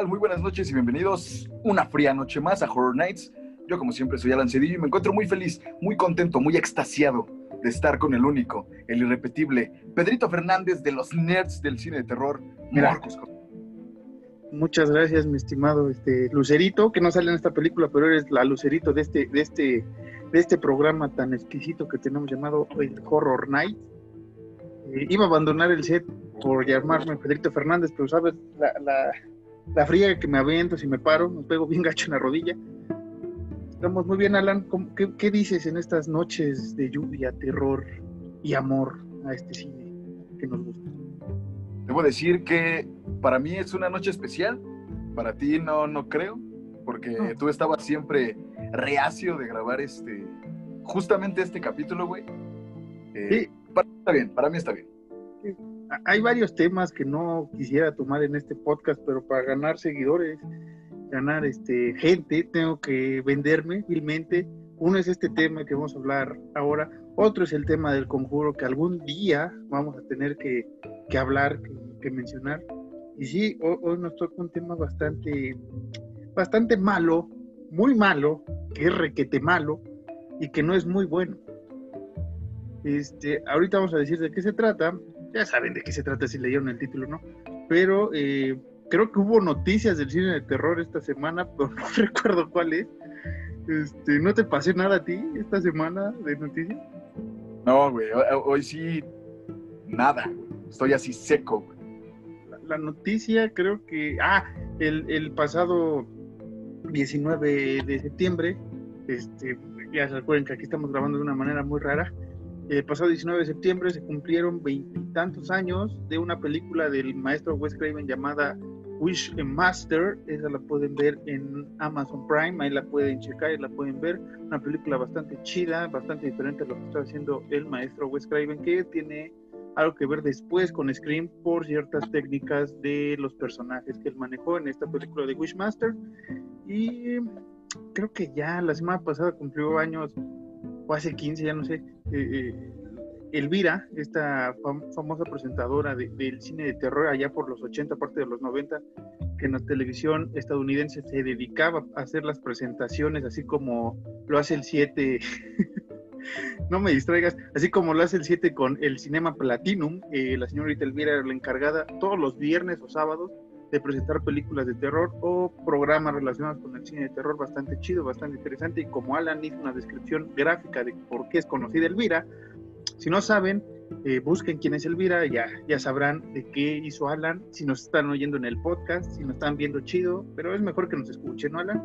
Muy buenas noches y bienvenidos una fría noche más a Horror Nights. Yo como siempre soy Alan Cedillo y me encuentro muy feliz, muy contento, muy extasiado de estar con el único, el irrepetible Pedrito Fernández de los nerds del cine de terror, Marcos. Muchas gracias, mi estimado este Lucerito, que no sale en esta película, pero eres la Lucerito de este, de este, de este programa tan exquisito que tenemos llamado el Horror Night. Eh, iba a abandonar el set por llamarme Pedrito Fernández, pero sabes, la, la, la friega que me aviento si me paro, me pego bien gacho en la rodilla. Estamos muy bien, Alan. Qué, ¿Qué, dices en estas noches de lluvia, terror y amor a este cine que nos gusta? Debo decir que para mí es una noche especial. Para ti no, no creo, porque no. tú estabas siempre reacio de grabar este, justamente este capítulo, güey. Eh, sí. Para está bien, para mí está bien. Sí. Hay varios temas que no quisiera tomar en este podcast, pero para ganar seguidores, ganar este, gente, tengo que venderme vilmente. Uno es este tema que vamos a hablar ahora, otro es el tema del conjuro que algún día vamos a tener que, que hablar, que, que, mencionar. Y sí, hoy, hoy, nos toca un tema bastante, bastante malo, muy malo, que es requete malo y que no es muy bueno. Este, ahorita vamos a decir de qué se trata. Ya saben de qué se trata si leyeron el título, ¿no? Pero eh, creo que hubo noticias del cine de terror esta semana, pero no recuerdo cuál es. Este, ¿No te pasé nada a ti esta semana de noticias? No, güey, hoy, sí, nada, güey. Estoy así seco, güey. La, la, noticia creo que, ah, el, el, pasado 19 de septiembre, este, ya se acuerdan que aquí estamos grabando de una manera muy rara, el pasado 19 de septiembre se cumplieron veintitantos años de una película del maestro Wes Craven llamada Wish Master, esa la pueden ver en Amazon Prime, ahí la pueden checar y la pueden ver, una película bastante chida, bastante diferente a lo que está haciendo el maestro Wes Craven, que tiene algo que ver después con Scream por ciertas técnicas de los personajes que él manejó en esta película de Wishmaster. Y creo que ya la semana pasada cumplió años, o hace 15, ya no sé, eh, eh, Elvira, esta fam famosa presentadora de, del cine de terror allá por los 80, parte de los 90, que en la televisión estadounidense se dedicaba a hacer las presentaciones, así como lo hace el 7, no me distraigas, así como lo hace el 7 con el Cinema Platinum, eh, la señorita Elvira era la encargada todos los viernes o sábados de presentar películas de terror o programas relacionados con el cine de terror bastante chido, bastante interesante, y como Alan hizo una descripción gráfica de por qué es conocida Elvira, si no saben, eh, busquen quién es Elvira, ya, ya sabrán de qué hizo Alan, si nos están oyendo en el podcast, si nos están viendo chido, pero es mejor que nos escuchen, ¿no, Alan?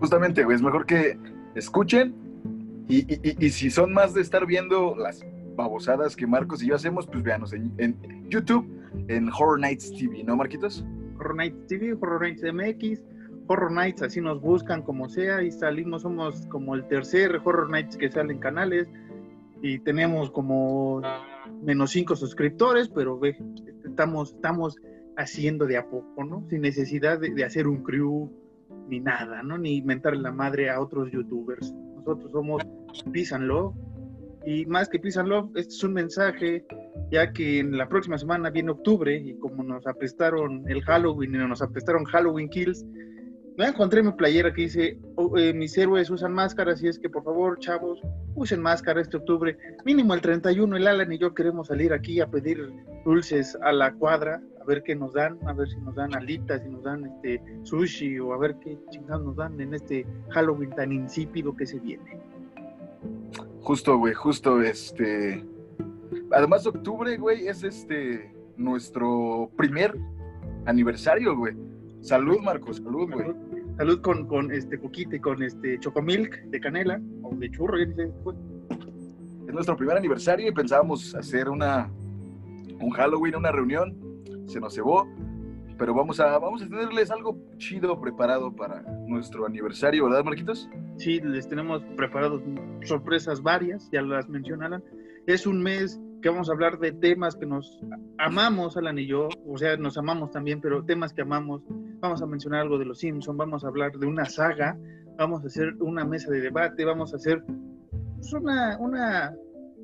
Justamente, es mejor que escuchen. Y, y, y, si son más de estar viendo las babosadas que Marcos y yo hacemos, pues véanos en, en YouTube, en Horror Nights TV, ¿no, Marquitos? Horror Nights TV, Horror Nights MX, Horror Nights, así nos buscan como sea y salimos, somos como el tercer Horror Nights que sale en canales y tenemos como menos cinco suscriptores, pero ve, estamos, estamos haciendo de a poco, ¿no? Sin necesidad de, de hacer un crew ni nada, ¿no? Ni inventar la madre a otros youtubers. Nosotros somos Love y más que Peace and Love, este es un mensaje ya que en la próxima semana viene octubre y como nos apestaron el Halloween y nos apestaron Halloween Kills, me encontré mi playera que dice, oh, eh, mis héroes usan máscaras y es que por favor, chavos, usen máscara este octubre. Mínimo el 31, el Alan y yo queremos salir aquí a pedir dulces a la cuadra, a ver qué nos dan, a ver si nos dan alitas, si nos dan este sushi o a ver qué chingados nos dan en este Halloween tan insípido que se viene. Justo, güey, justo este... Además, octubre, güey, es este nuestro primer aniversario, güey. Salud, Marcos, salud, güey. Salud, salud, con, con este coquite, con este chocomilk de canela o de churro, ya dice. Es nuestro primer aniversario y pensábamos hacer una un Halloween, una reunión. Se nos cebó, pero vamos a vamos a tenerles algo chido preparado para nuestro aniversario, ¿verdad, Marquitos? Sí, les tenemos preparados sorpresas varias, ya las mencionaron. Es un mes que vamos a hablar de temas que nos amamos, Alan y yo, o sea, nos amamos también, pero temas que amamos. Vamos a mencionar algo de los Simpsons, vamos a hablar de una saga, vamos a hacer una mesa de debate, vamos a hacer pues, una, una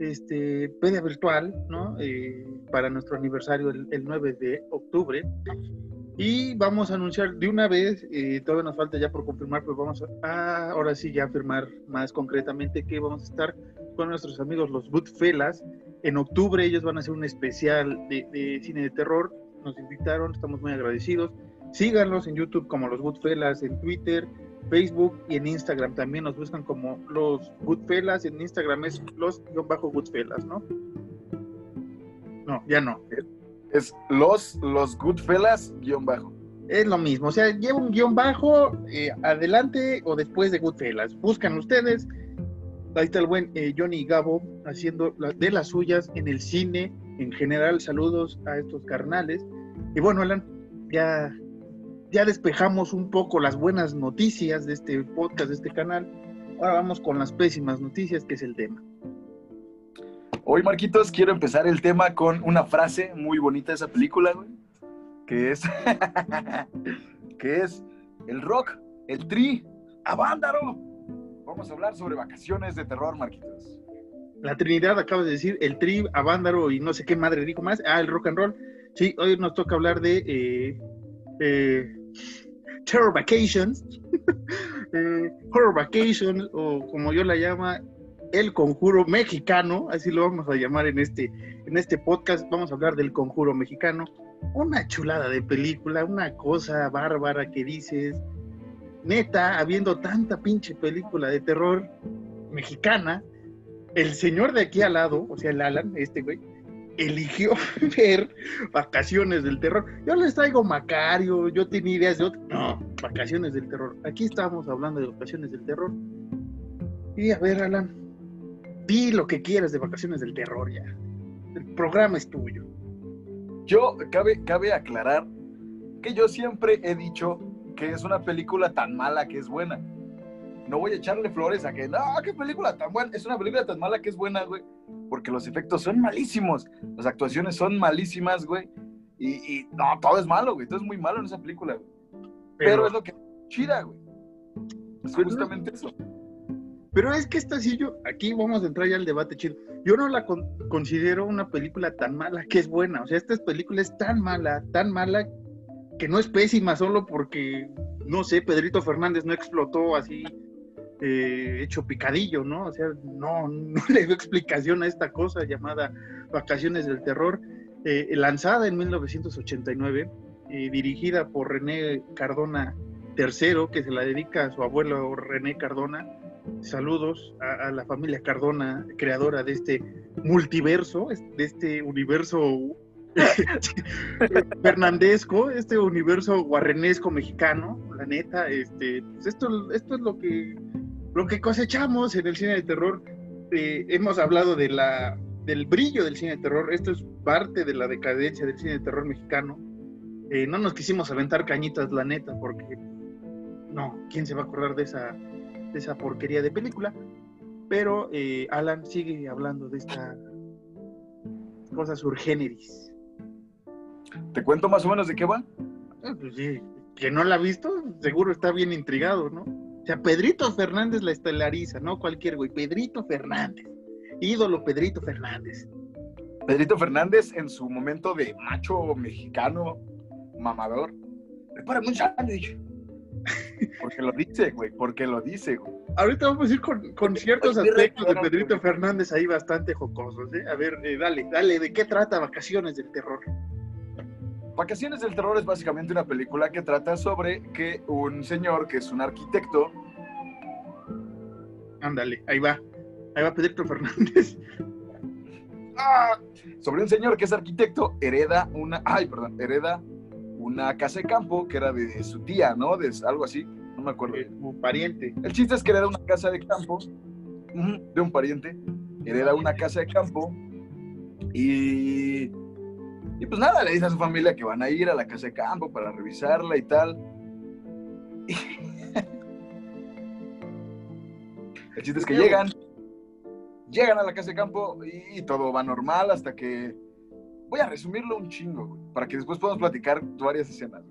este, pedia virtual, ¿no? Eh, para nuestro aniversario el, el, 9 de octubre. Y vamos a anunciar de una vez, eh, todavía nos falta ya por confirmar, pues vamos a, ahora sí ya afirmar más concretamente que vamos a estar con nuestros amigos los Goodfellas. En octubre ellos van a hacer un especial de, de cine de terror. Nos invitaron, estamos muy agradecidos. Síganlos en YouTube como los Goodfellas, en Twitter, Facebook y en Instagram también nos buscan como los Goodfellas. En Instagram es los-Goodfellas, ¿no? No, ya no. Es los, los Goodfellas guion bajo. Es lo mismo, o sea, lleva un guion bajo eh, adelante o después de Goodfellas. Buscan ustedes. Ahí está el buen eh, Johnny Gabo haciendo de las suyas en el cine. En general, saludos a estos carnales. Y bueno, Alan, ya ya despejamos un poco las buenas noticias de este podcast, de este canal. Ahora vamos con las pésimas noticias, que es el tema. Hoy, Marquitos, quiero empezar el tema con una frase muy bonita de esa película, güey, que es, que es el rock, el tri, avándaro. Vamos a hablar sobre vacaciones de terror, Marquitos. La Trinidad, acabas de decir, el tri, avándaro y no sé qué madre dijo más. Ah, el rock and roll. Sí, hoy nos toca hablar de eh, eh, Terror Vacations, eh, Horror Vacations, o como yo la llama, el conjuro mexicano, así lo vamos a llamar en este, en este podcast, vamos a hablar del conjuro mexicano, una chulada de película, una cosa bárbara que dices, neta, habiendo tanta pinche película de terror mexicana, el señor de aquí al lado, o sea, el Alan, este güey, eligió ver Vacaciones del Terror. Yo les traigo Macario, yo tenía ideas de otro. No, Vacaciones del Terror. Aquí estamos hablando de Vacaciones del Terror. Y a ver, Alan, di lo que quieras de Vacaciones del Terror ya. El programa es tuyo. Yo, cabe, cabe aclarar que yo siempre he dicho que es una película tan mala que es buena. No voy a echarle flores a que, no, qué película tan buena. Es una película tan mala que es buena, güey porque los efectos son malísimos, las actuaciones son malísimas, güey. Y, no, todo es malo, güey, todo es muy malo en esa película, güey. Pero, es lo que chida, güey. Es justamente eso. Pero es que esta sí yo, aquí vamos a entrar ya al debate chido. Yo no la considero una película tan mala que es buena. O sea, esta película es tan mala, tan mala, que no es pésima solo porque, no sé, Pedrito Fernández no explotó así eh, hecho picadillo, ¿no? O sea, no, le doy explicación a esta cosa llamada Vacaciones del Terror, eh, lanzada en 1989, eh, dirigida por René Cardona III, que se la dedica a su abuelo René Cardona. Saludos a, la familia Cardona, creadora de este multiverso, de este universo fernandesco, este universo guarrenesco mexicano, la neta, este, pues esto, esto es lo que lo que cosechamos en el cine de terror, eh, hemos hablado de la, del brillo del cine de terror, esto es parte de la decadencia del cine de terror mexicano. Eh, no nos quisimos aventar cañitas, la neta, porque no, ¿quién se va a acordar de esa, de esa porquería de película? Pero eh, Alan sigue hablando de esta cosa surgeneris. ¿Te cuento más o menos de qué va? Ah, pues sí, que no la ha visto, seguro está bien intrigado, ¿no? O sea, Pedrito Fernández la estelariza, no cualquier güey, Pedrito Fernández. Ídolo Pedrito Fernández. Pedrito Fernández en su momento de macho mexicano, mamador. Prepárame un sándwich. Porque lo dice, güey, porque lo dice, güey. Ahorita vamos a ir con, ciertos aspectos de Pedrito Fernández ahí bastante jocosos, ¿eh? A ver, eh, dale, dale, ¿de qué trata Vacaciones del Terror? Vacaciones del Terror es básicamente una película que trata sobre que un señor que es un arquitecto. Ándale, ahí va. Ahí va Pedro Fernández. Ah, sobre un señor que es arquitecto, hereda una. Ay, perdón, hereda una casa de campo que era de su tía, ¿no? De algo así, no me acuerdo. Un pariente. El chiste es que hereda una casa de campo de un pariente, hereda una casa de campo y y pues nada, le dice a su familia que van a ir a la casa de campo para revisarla y tal. El chiste es que llegan, llegan a la casa de campo y, todo va normal hasta que... Voy a resumirlo un chingo, para que después podamos platicar varias escenas.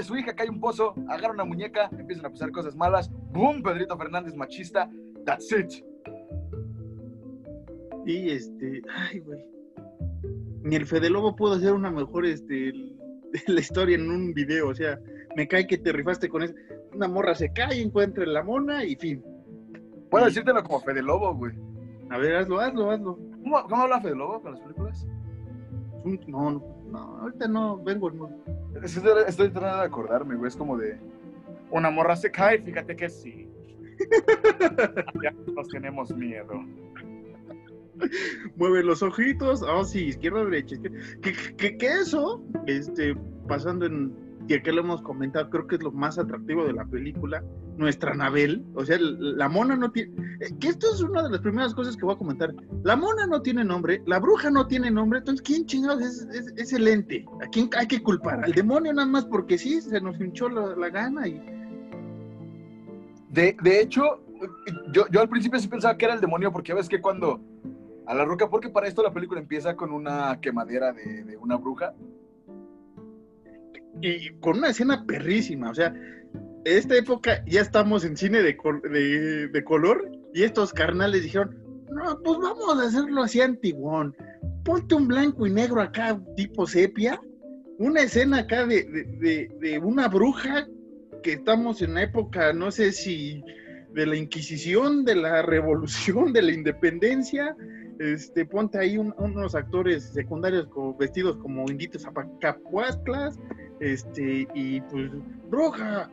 su hija cae un pozo, agarra una muñeca, empiezan a pasar cosas malas. ¡Bum! Pedrito Fernández machista. That's it. Y este, ay, güey ni el Fede Lobo pudo hacer una mejor este, la historia en un video, o sea, me cae que te rifaste con eso. Una morra se cae, encuentra la mona y fin. Puedo decírtelo como Fede Lobo, güey. A ver, hazlo, hazlo, hazlo. ¿Cómo, cómo habla Fede Lobo con las películas? No, no, no, ahorita no, vengo. No. Estoy, estoy tratando de acordarme, güey. Es como de. Una morra se cae, fíjate que sí. ya nos tenemos miedo. Mueve los ojitos, oh sí, izquierda, derecha. Que, que, que eso, este, pasando en y aquí lo hemos comentado, creo que es lo más atractivo de la película, nuestra Anabel, o sea, la mona no tiene, eh, que esto es una de las primeras cosas que voy a comentar, la mona no tiene nombre, la bruja no tiene nombre, entonces, ¿quién chingados es, es, el ente? ¿A quién hay que culpar? ¿Al demonio nada más porque sí, se nos hinchó la, gana y... De, de hecho, yo, yo al principio sí pensaba que era el demonio porque ves que cuando a la roca, porque para esto la película empieza con una quemadera de, de una bruja, y con una escena perrísima, o sea, esta época ya estamos en cine de, de, color y estos carnales dijeron, no, pues vamos a hacerlo así antiguón, ponte un blanco y negro acá tipo sepia, una escena acá de, de una bruja que estamos en la época, no sé si de la Inquisición, de la Revolución, de la Independencia, este, ponte ahí unos actores secundarios vestidos como inditos zapacapuasclas, este, y pues, bruja,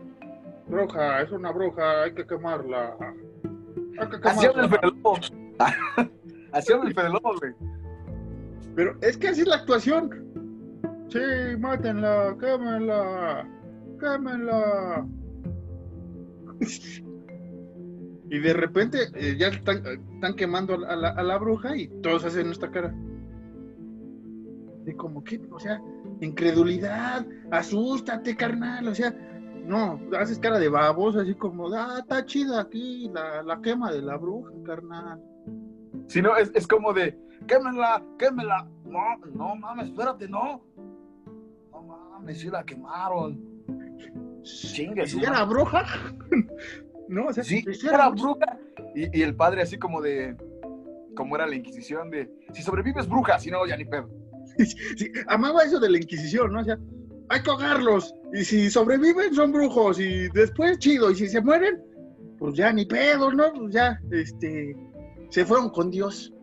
bruja, es una bruja, hay que quemarla. Hay que Así habla el Fedelobo. así habla el Fedelobo, güey. Pero es que así es la actuación. Sí, mátenla, quémenla, quémenla. Y de repente eh, ya están, quemando a la, bruja y todos hacen nuestra cara. De como que, o sea, incredulidad, asústate, carnal, o sea, no, haces cara de babos, así como, ah, está chida aquí la, quema de la bruja, carnal. Si no, es, es como de, quémela, quémela. No, no mames, espérate, no. No mames, si la quemaron. Chingue, si era bruja. No, o sea, sí, era bruja. Y, el padre así como de, como era la Inquisición, de, si sobrevives bruja, si no, ya ni pedo. Sí, amaba eso de la Inquisición, ¿no? O sea, hay que ahogarlos. Y si sobreviven, son brujos. Y después, chido. Y si se mueren, pues ya ni pedo, ¿no? Pues ya, este, se fueron con Dios.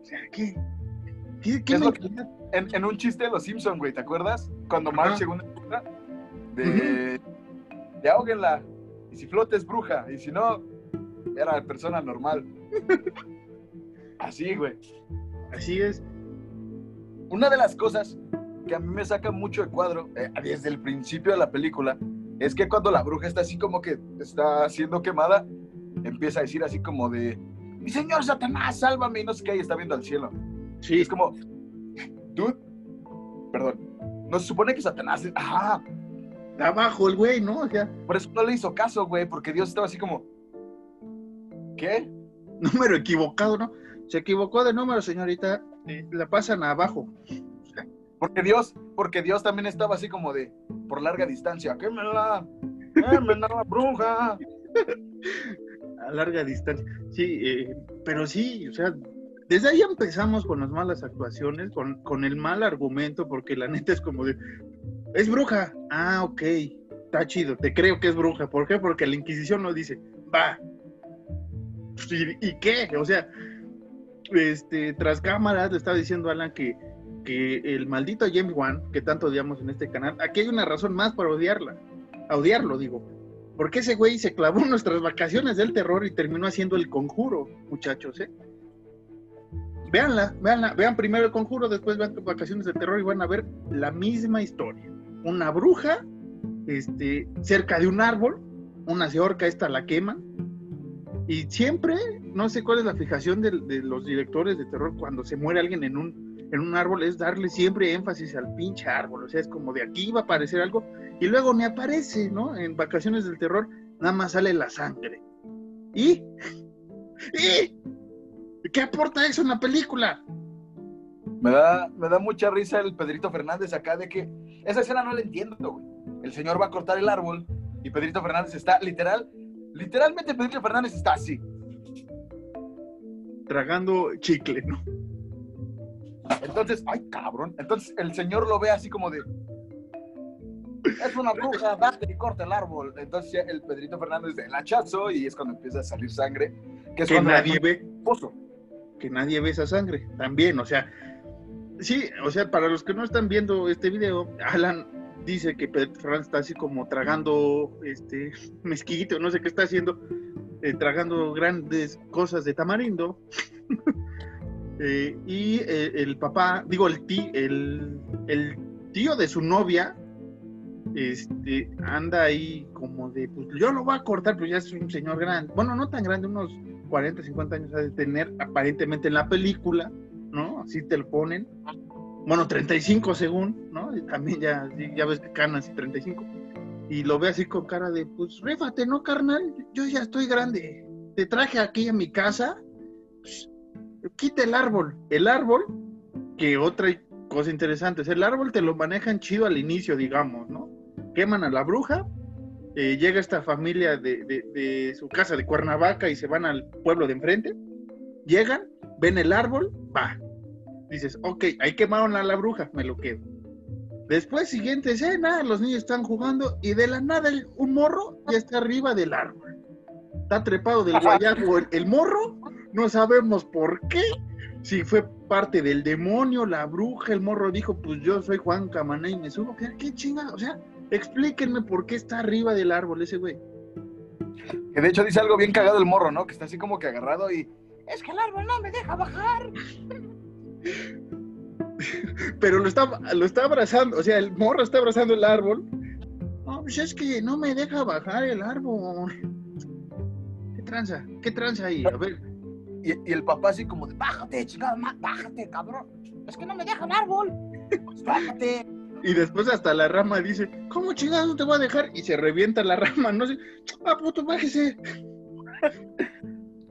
O sea, ¿qué? ¿Qué, qué en, un chiste de los Simpsons, güey, ¿te acuerdas? Cuando Mark llegó una de, de ahoguenla. Y si flota es bruja, y si no, era persona normal. Así, güey. Así es. Una de las cosas que a mí me saca mucho de cuadro, eh, desde el principio de la película, es que cuando la bruja está así como que está siendo quemada, empieza a decir así como de, mi señor Satanás, sálvame, y no sé qué, y está viendo al cielo. Sí. Es como, dude, perdón, no se supone que Satanás, ajá, abajo el güey, ¿no? O sea, por eso no le hizo caso, güey, porque Dios estaba así como, ¿qué? Número equivocado, ¿no? Se equivocó de número, señorita, la pasan abajo. Porque Dios, porque Dios también estaba así como de, por larga distancia, quémela, quémela la bruja. A larga distancia, sí, eh, pero sí, o sea, desde ahí empezamos con las malas actuaciones, con, con el mal argumento, porque la neta es como de, es bruja. Ah, ok. Está chido. Te creo que es bruja. ¿Por qué? Porque la Inquisición nos dice, va. ¿Y, qué? O sea, este, tras cámaras le estaba diciendo Alan que, que el maldito James Wan, que tanto odiamos en este canal, aquí hay una razón más para odiarla. A odiarlo, digo. Porque ese güey se clavó nuestras vacaciones del terror y terminó haciendo el conjuro, muchachos, ¿eh? Véanla, véanla, vean primero el conjuro, después vean vacaciones del terror y van a ver la misma historia una bruja este, cerca de un árbol, una se esta la quema. Y siempre, no sé cuál es la fijación de, los directores de terror cuando se muere alguien en un, en un árbol, es darle siempre énfasis al pinche árbol. O sea, es como de aquí va a aparecer algo y luego me aparece, ¿no? En vacaciones del terror, nada más sale la sangre. ¿Y? ¿Y? ¿Qué aporta eso en la película? Me da, me da mucha risa el Pedrito Fernández acá de que esa escena no la entiendo, güey. El señor va a cortar el árbol y Pedrito Fernández está literal, literalmente Pedrito Fernández está así. Tragando chicle, ¿no? Entonces, ay cabrón. Entonces el señor lo ve así como de, es una bruja, date y corta el árbol. Entonces el Pedrito Fernández el hachazo y es cuando empieza a salir sangre. Que, es nadie ve. Pozo. Que nadie ve esa sangre. También, o sea, sí, o sea, para los que no están viendo este video, Alan dice que Pedrito Fernández está así como tragando este mezquillito, no sé qué está haciendo, eh, tragando grandes cosas de tamarindo. Eh, y eh, el papá, digo, el, tí, el, tío de su novia, este, anda ahí como de, pues yo lo voy a cortar, pero ya es un señor grande, bueno, no tan grande, unos 40, 50 años ha de tener aparentemente en la película, ¿no? Así te lo ponen. Bueno, 35 según, ¿no? Y también ya, ya ves que canas y 35. Y lo ve así con cara de, pues réfate, ¿no, carnal? Yo ya estoy grande. Te traje aquí a mi casa. Pues, quita el árbol. El árbol, que otra cosa interesante, es el árbol te lo manejan chido al inicio, digamos, ¿no? Queman a la bruja, eh, llega esta familia de, su casa de Cuernavaca y se van al pueblo de enfrente, llegan, ven el árbol, va. Dices, ok, ahí quemaron a la bruja, me lo quedo. Después, siguiente escena, los niños están jugando y de la nada un morro ya está arriba del árbol. Está trepado del guayabo el morro, no sabemos por qué, si fue parte del demonio, la bruja, el morro dijo, pues yo soy Juan Camaná y me subo. ¿Qué, qué chingada? O sea, explíquenme por qué está arriba del árbol ese güey. Que de hecho dice algo bien cagado el morro, ¿no? Que está así como que agarrado y... Es que el árbol no me deja bajar. Pero lo está, lo está abrazando, o sea, el morro está abrazando el árbol. No, pues es que no me deja bajar el árbol. ¿Qué tranza? ¿Qué tranza ahí? A ver, y, el papá así como de, bájate, chingada, bájate, cabrón. Es que no me deja el árbol. Pues bájate. Y después hasta la rama dice, ¿cómo chingada no te voy a dejar? Y se revienta la rama, no sé, ah, puto, bájese.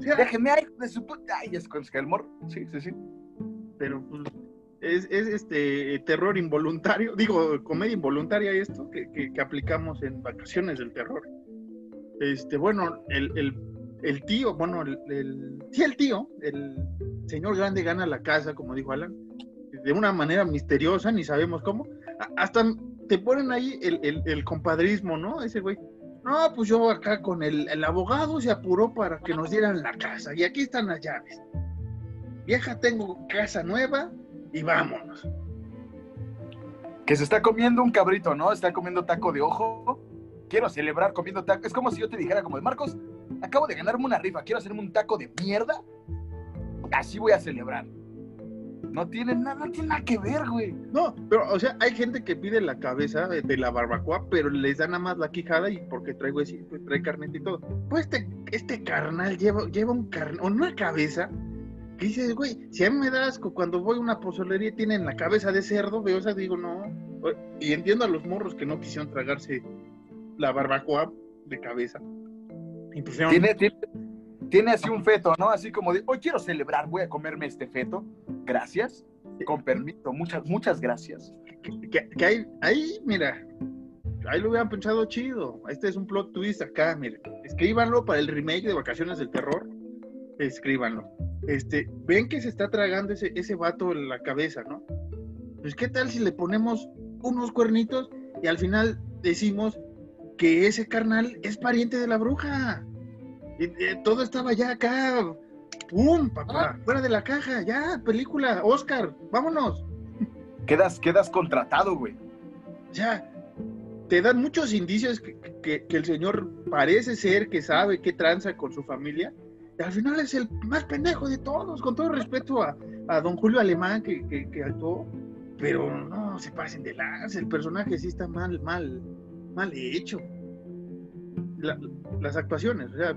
Déjeme ahí de su puta. Ay, es con Skelmore. Sí, sí, sí. Pero pues, es, es, este terror involuntario, digo, comedia involuntaria esto que, que, aplicamos en vacaciones del terror. Este, bueno, el, el el tío, bueno, el, sí, el tío, el señor grande gana la casa, como dijo Alan, de una manera misteriosa, ni sabemos cómo. Hasta te ponen ahí el, compadrismo, ¿no? Ese güey. No, pues yo acá con el, el, abogado se apuró para que nos dieran la casa. Y aquí están las llaves. Vieja, tengo casa nueva y vámonos. Que se está comiendo un cabrito, ¿no? Está comiendo taco de ojo. Quiero celebrar comiendo taco. Es como si yo te dijera, como de Marcos, acabo de ganarme una rifa, quiero hacerme un taco de mierda, así voy a celebrar. No tiene nada, no tiene nada que ver, güey. No, pero, o sea, hay gente que pide la cabeza de, la barbacoa, pero les da nada más la quijada y porque trae, güey, trae carneta y todo. Pues este, este carnal lleva, lleva un carnal, una cabeza que dices, güey, si a mí me da asco cuando voy a una pozolería y tienen la cabeza de cerdo, veo, o sea, digo, no. Y entiendo a los morros que no quisieron tragarse la barbacoa de cabeza. Tiene, tiene, así un feto, ¿no? Así como de, hoy quiero celebrar, voy a comerme este feto. Gracias. Con permiso, muchas, muchas gracias. Que, ahí, ahí, mira, ahí lo hubieran pensado chido. Este es un plot twist acá, mire. Escríbanlo para el remake de Vacaciones del Terror. Escríbanlo. Este, ven que se está tragando ese, ese vato en la cabeza, ¿no? Pues, ¿qué tal si le ponemos unos cuernitos y al final decimos que ese carnal es pariente de la bruja. Y, todo estaba ya acá. ¡Pum! Papá, ah. fuera de la caja, ya, película, Oscar, vámonos. Quedas, quedas contratado, güey. Ya, te dan muchos indicios que, el señor parece ser que sabe qué tranza con su familia. Y al final es el más pendejo de todos, con todo respeto a, don Julio Alemán que, que, actuó. Pero no, se pasen de lance, el personaje sí está mal, mal, mal hecho. las actuaciones, o sea.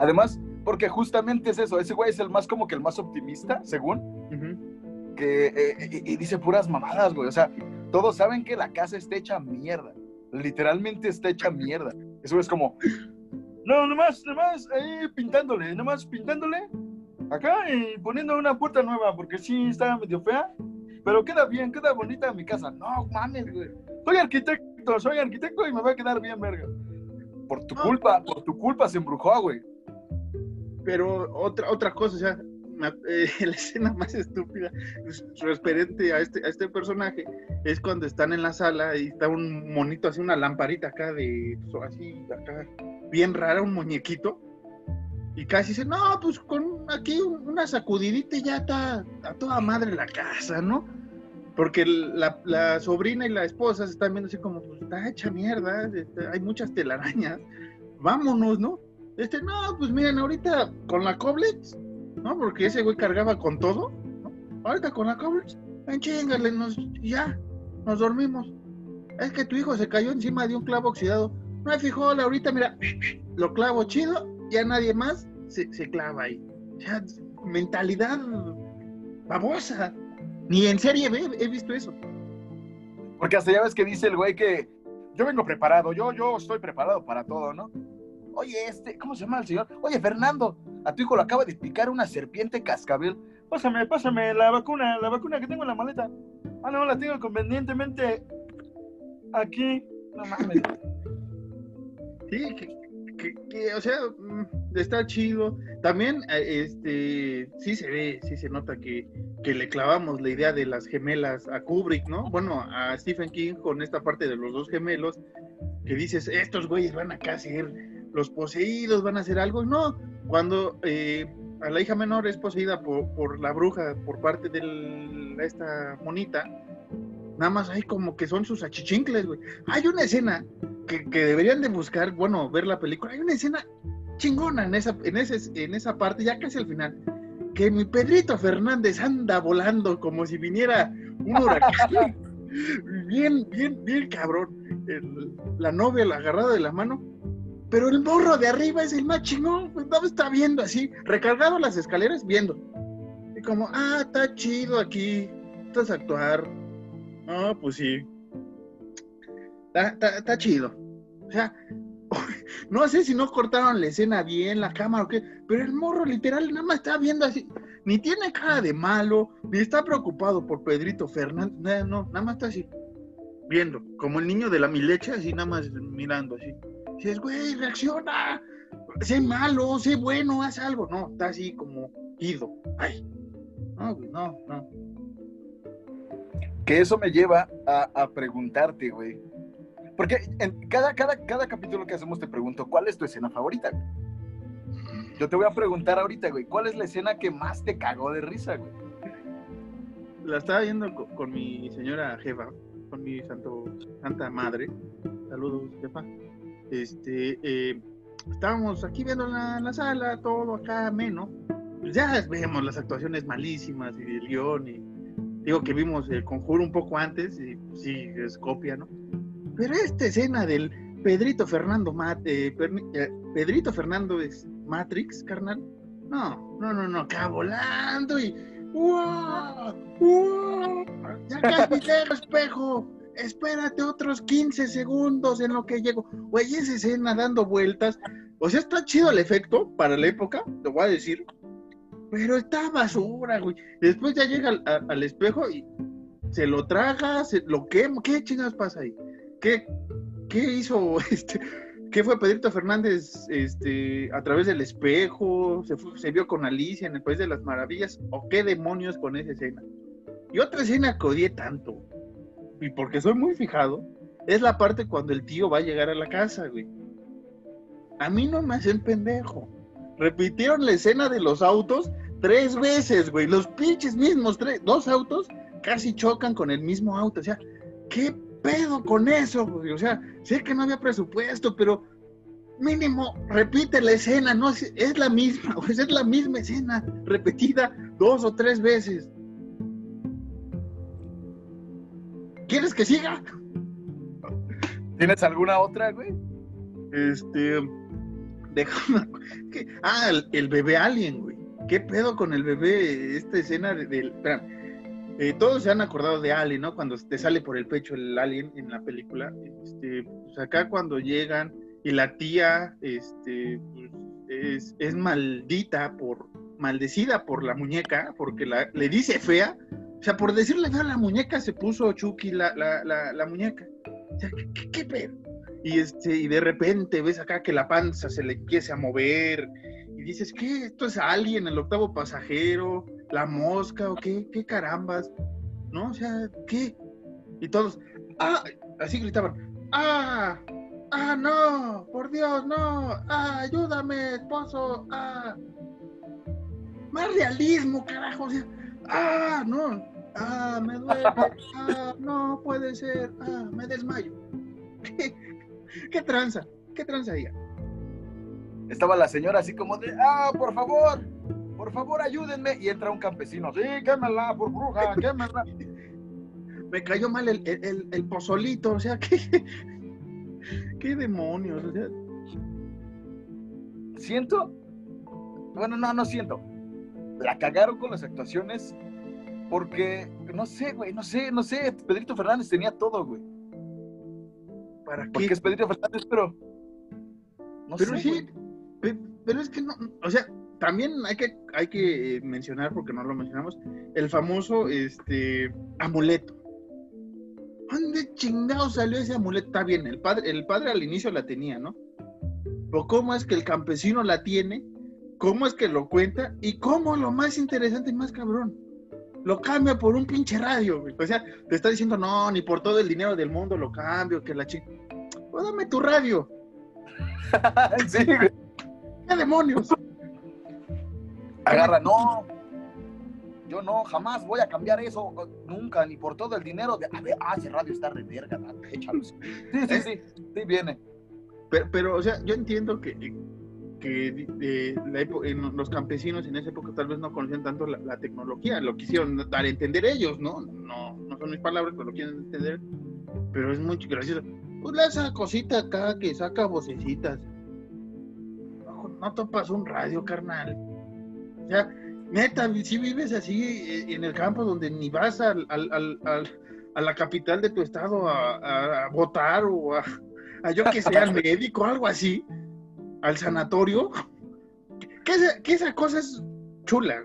Además, porque justamente es eso, ese güey es el más como que el más optimista, según, que eh, y, dice puras mamadas, güey, o sea, todos saben que la casa está hecha mierda, literalmente está hecha mierda. Eso es como, no, nomás, nomás, ahí pintándole, nomás pintándole, acá y poniendo una puerta nueva, porque sí está medio fea, pero queda bien, queda bonita mi casa. No mames, güey. Soy arquitecto, soy arquitecto y me va a quedar bien, verga. Por tu culpa, por tu culpa se embrujó, güey. Pero otra, otra cosa, o sea, eh, la escena más estúpida pues, referente a este, a este personaje es cuando están en la sala y está un monito así, una lamparita acá de, así, acá, bien rara, un muñequito. Y casi dice, no, pues con aquí una sacudidita y ya está a toda madre la casa, ¿no? Porque la, la, sobrina y la esposa se están viendo así como, pues está hecha mierda, este, hay muchas telarañas, vámonos, ¿no? Este, no, pues miren, ahorita con la Coblex, ¿no? Porque ese güey cargaba con todo, ¿no? Ahorita con la Coblex, ven chingale, nos, ya, nos dormimos. Es que tu hijo se cayó encima de un clavo oxidado. No me fijó, ahorita, mira, lo clavo chido, ya nadie más se, se clava ahí. O mentalidad babosa. Ni en serie he visto eso. Porque hasta ya ves que dice el güey que yo vengo preparado, yo, yo estoy preparado para todo, ¿no? Oye, este, ¿cómo se llama el señor? Oye, Fernando, a tu hijo lo acaba de picar una serpiente cascabel. Pásame, pásame la vacuna, la vacuna que tengo en la maleta. Ah, no, la tengo convenientemente aquí. No mames. Sí, que, o sea, mm, está chido. También, eh, este, sí se ve, sí se nota que, que, le clavamos la idea de las gemelas a Kubrick, ¿no? Bueno, a Stephen King con esta parte de los dos gemelos, que dices, estos güeyes van a ser los poseídos, van a hacer algo. No, cuando eh, a la hija menor es poseída por, por la bruja, por parte de esta monita, nada más hay como que son sus achichincles, güey. Hay una escena que, deberían de buscar, bueno, ver la película. Hay una escena chingona en esa, en, ese, en esa parte, ya casi al final, que mi Pedrito Fernández anda volando como si viniera un huracán. bien, bien, bien cabrón. la novia la agarrada de la mano. Pero el morro de arriba es el más chingón, pues no está viendo así, recargado las escaleras, viendo. Y como, ah, está chido aquí, estás a actuar. Ah, pues sí, Está, chido. O sea, no sé si no cortaron la escena bien, la cámara o qué, pero el morro literal nada más está viendo así, ni tiene cara de malo, ni está preocupado por Pedrito Fernández, no, nada más está así, viendo, como el niño de la milecha, así nada más mirando así. Dices, güey, reacciona, sé malo, sé bueno, haz algo. No, está así como ido. Ay, no, no, no. Que eso me lleva a, a preguntarte, güey porque en cada, cada, cada capítulo que hacemos te pregunto, ¿cuál es tu escena favorita? Yo te voy a preguntar ahorita, güey, ¿cuál es la escena que más te cagó de risa, güey? La estaba viendo con, mi señora jefa, con mi santo, santa madre. Saludos, jefa. Este, eh, estábamos aquí viendo la, la sala, todo acá menos. Pues ya vemos las actuaciones malísimas y el guion y digo que vimos el conjuro un poco antes y pues, sí, es copia, ¿no? Pero esta escena del Pedrito Fernando eh, Pedrito Fernando es Matrix, carnal. No, no, no, no, acá volando y ¡Wow! ¡Wow! Ya casi llego, espejo. Espérate otros 15 segundos en lo que llego. Güey, esa escena dando vueltas. O sea, está chido el efecto para la época, te voy a decir. Pero está basura, güey. Después ya llega al, espejo y se lo traga, se lo quema. ¿Qué chingas pasa ahí? ¿Qué, qué hizo este? ¿Qué fue Pedrito Fernández este, a través del espejo? ¿Se, ¿Se vio con Alicia en el País de las Maravillas? ¿O qué demonios con esa escena? Y otra escena que odié tanto, y porque soy muy fijado, es la parte cuando el tío va a llegar a la casa, güey. A mí no me hacen pendejo. Repitieron la escena de los autos tres veces, güey. Los pinches mismos tres, dos autos casi chocan con el mismo auto. O sea, ¿qué pedo con eso? O sea, sé que no había presupuesto, pero mínimo repite la escena, no es, la misma, o es la misma escena repetida dos o tres veces. ¿Quieres que siga? ¿Tienes alguna otra, güey? Este, déjame. Ah, el, bebé alien, güey. ¿Qué pedo con el bebé? Esta escena del. Eh, todos se han acordado de Alien, ¿no? Cuando te sale por el pecho el alien en la película. Este, pues acá cuando llegan y la tía este, pues, es, maldita por, maldecida por la muñeca, porque la, le dice fea. O sea, por decirle a la muñeca se puso Chucky la, la, muñeca. O sea, ¿qué, qué, pedo? Y, este, y de repente ves acá que la panza se le empieza a mover y dices, ¿qué? ¿Esto es alguien, el octavo pasajero, la mosca o qué? ¿Qué carambas? ¿No? O sea, ¿qué? Y todos, ¡ah! Así gritaban, ¡ah! ¡ah, no! ¡por Dios, no! ¡ah, ayúdame, esposo! ¡ah! Más realismo, carajo. O ¡ah, no! ¡Ah, me duele! ¡ah, no puede ser! ¡ah, me desmayo! ¿Qué, qué tranza? ¿Qué tranza ella? Estaba la señora así como de, ¡ah, por favor! Por favor, ayúdenme. Y entra un campesino. Sí, quémala, por bruja, quémala. me cayó mal el, el, el, pozolito, o sea, ¿qué, qué demonios? O sea, siento, bueno, no, no siento. La cagaron con las actuaciones porque, no sé, güey, no sé, no sé, Pedrito Fernández tenía todo, güey. ¿Para qué? Porque es Pedrito Fernández, pero... No pero sí, pero es que no, o sea, también hay que, hay que mencionar, porque no lo mencionamos, el famoso este, amuleto. ¿Dónde chingado salió ese amuleto? Está bien, el padre, el padre al inicio la tenía, ¿no? Pero ¿cómo es que el campesino la tiene? ¿Cómo es que lo cuenta? ¿Y cómo lo más interesante y más cabrón? Lo cambia por un pinche radio, O sea, te está diciendo, no, ni por todo el dinero del mundo lo cambio, que la chica. Pues dame tu radio. sí, ¿Qué demonios? Agarra, no, yo no, jamás voy a cambiar eso, nunca, ni por todo el dinero de, a ver, ah, ese radio está re verga, échalo. Sí, sí, sí, sí, viene. Pero, pero, o sea, yo entiendo que, que los campesinos en esa época tal vez no conocían tanto la, tecnología, lo quisieron dar a entender ellos, ¿no? No, no son mis palabras, pero lo quieren entender. Pero es muy gracioso. Pues esa cosita acá que saca vocecitas. No, no topas un radio, carnal. O sea, Neta, si vives así eh, en el campo donde ni vas al, a la capital de tu estado a, votar o a, yo que sea al médico, algo así, al sanatorio, que esa, que cosa es chula.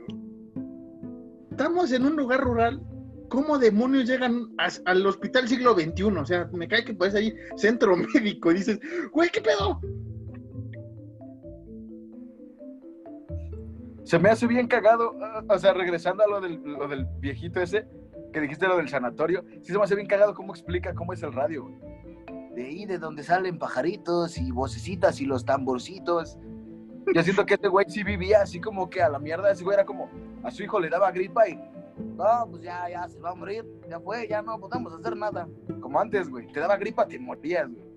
Estamos en un lugar rural ¿cómo demonios llegan al hospital siglo XXI? O sea, me cae que puedes ahí centro médico y dices, güey, ¿qué pedo? Se me hace bien cagado, ah, o sea, regresando a lo del, viejito ese, que dijiste lo del sanatorio, sí se me hace bien cagado cómo explica cómo es el radio. De ahí de donde salen pajaritos y vocecitas y los tamborcitos. Yo siento que este güey sí vivía así como que a la mierda, ese güey era como, a su hijo le daba gripa y, no, pues ya, ya se va a morir, ya fue, ya no podemos hacer nada. Como antes, güey, te daba gripa, te morías, güey.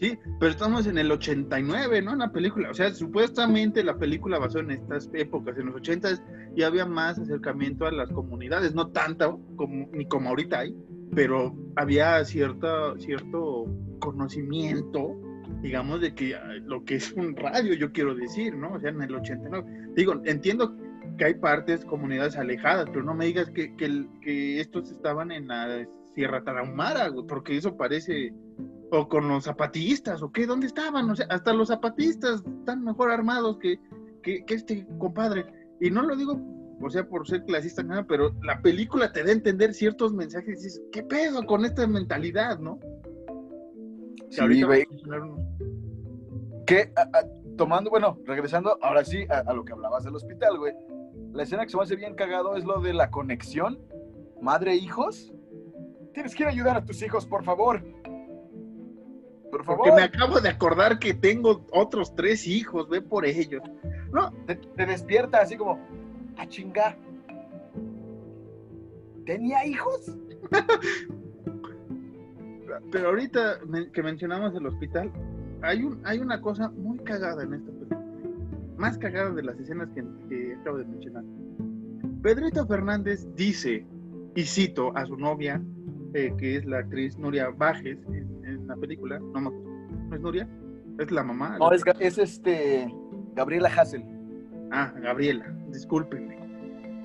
Sí, pero estamos en el 89, ¿no? En la película. O sea, supuestamente la película basó en estas épocas, en los 80 y había más acercamiento a las comunidades, no tanto como, ni como ahorita hay, pero había cierta, cierto conocimiento, digamos, de que lo que es un radio, yo quiero decir, ¿no? O sea, en el 89. Digo, entiendo que hay partes, comunidades alejadas, pero no me digas que, que, que estos estaban en la Sierra Tarahumara, porque eso parece o con los zapatistas, o qué, ¿dónde estaban? O sea, hasta los zapatistas están mejor armados que, que, este compadre. Y no lo digo, o sea, por ser clasista, nada, pero la película te da a entender ciertos mensajes y dices, ¿qué pedo con esta mentalidad, no? Sí, güey. Que, tomando, bueno, regresando ahora sí a, lo que hablabas del hospital, güey. La escena que se me hace bien cagado es lo de la conexión madre-hijos. Tienes que ir a ayudar a tus hijos, por favor porque me acabo de acordar que tengo otros tres hijos, ve por ellos. No, te, despierta así como, a chingar. ¿Tenía hijos? Pero ahorita que mencionamos el hospital, hay, un, hay una cosa muy cagada en esta película. Más cagada de las escenas que, acabo de mencionar. Pedrito Fernández dice, y cito a su novia, eh, que es la actriz Nuria Bajes, la película, no, ¿no es Nuria, es la mamá. No, es, es, este Gabriela Hassel. Ah, Gabriela, discúlpenme.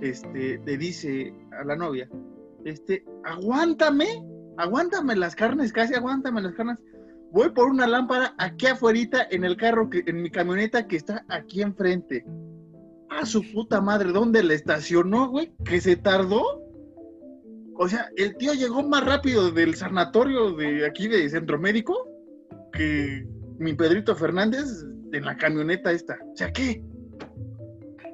Este, le dice a la novia, este, aguántame, aguántame las carnes, casi aguántame las carnes. Voy por una lámpara aquí afuera en el carro, que, en mi camioneta que está aquí enfrente. A su puta madre, ¿dónde la estacionó, güey? Que se tardó o sea, el tío llegó más rápido del sanatorio de aquí de Centro Médico que mi Pedrito Fernández en la camioneta esta. O sea, ¿qué?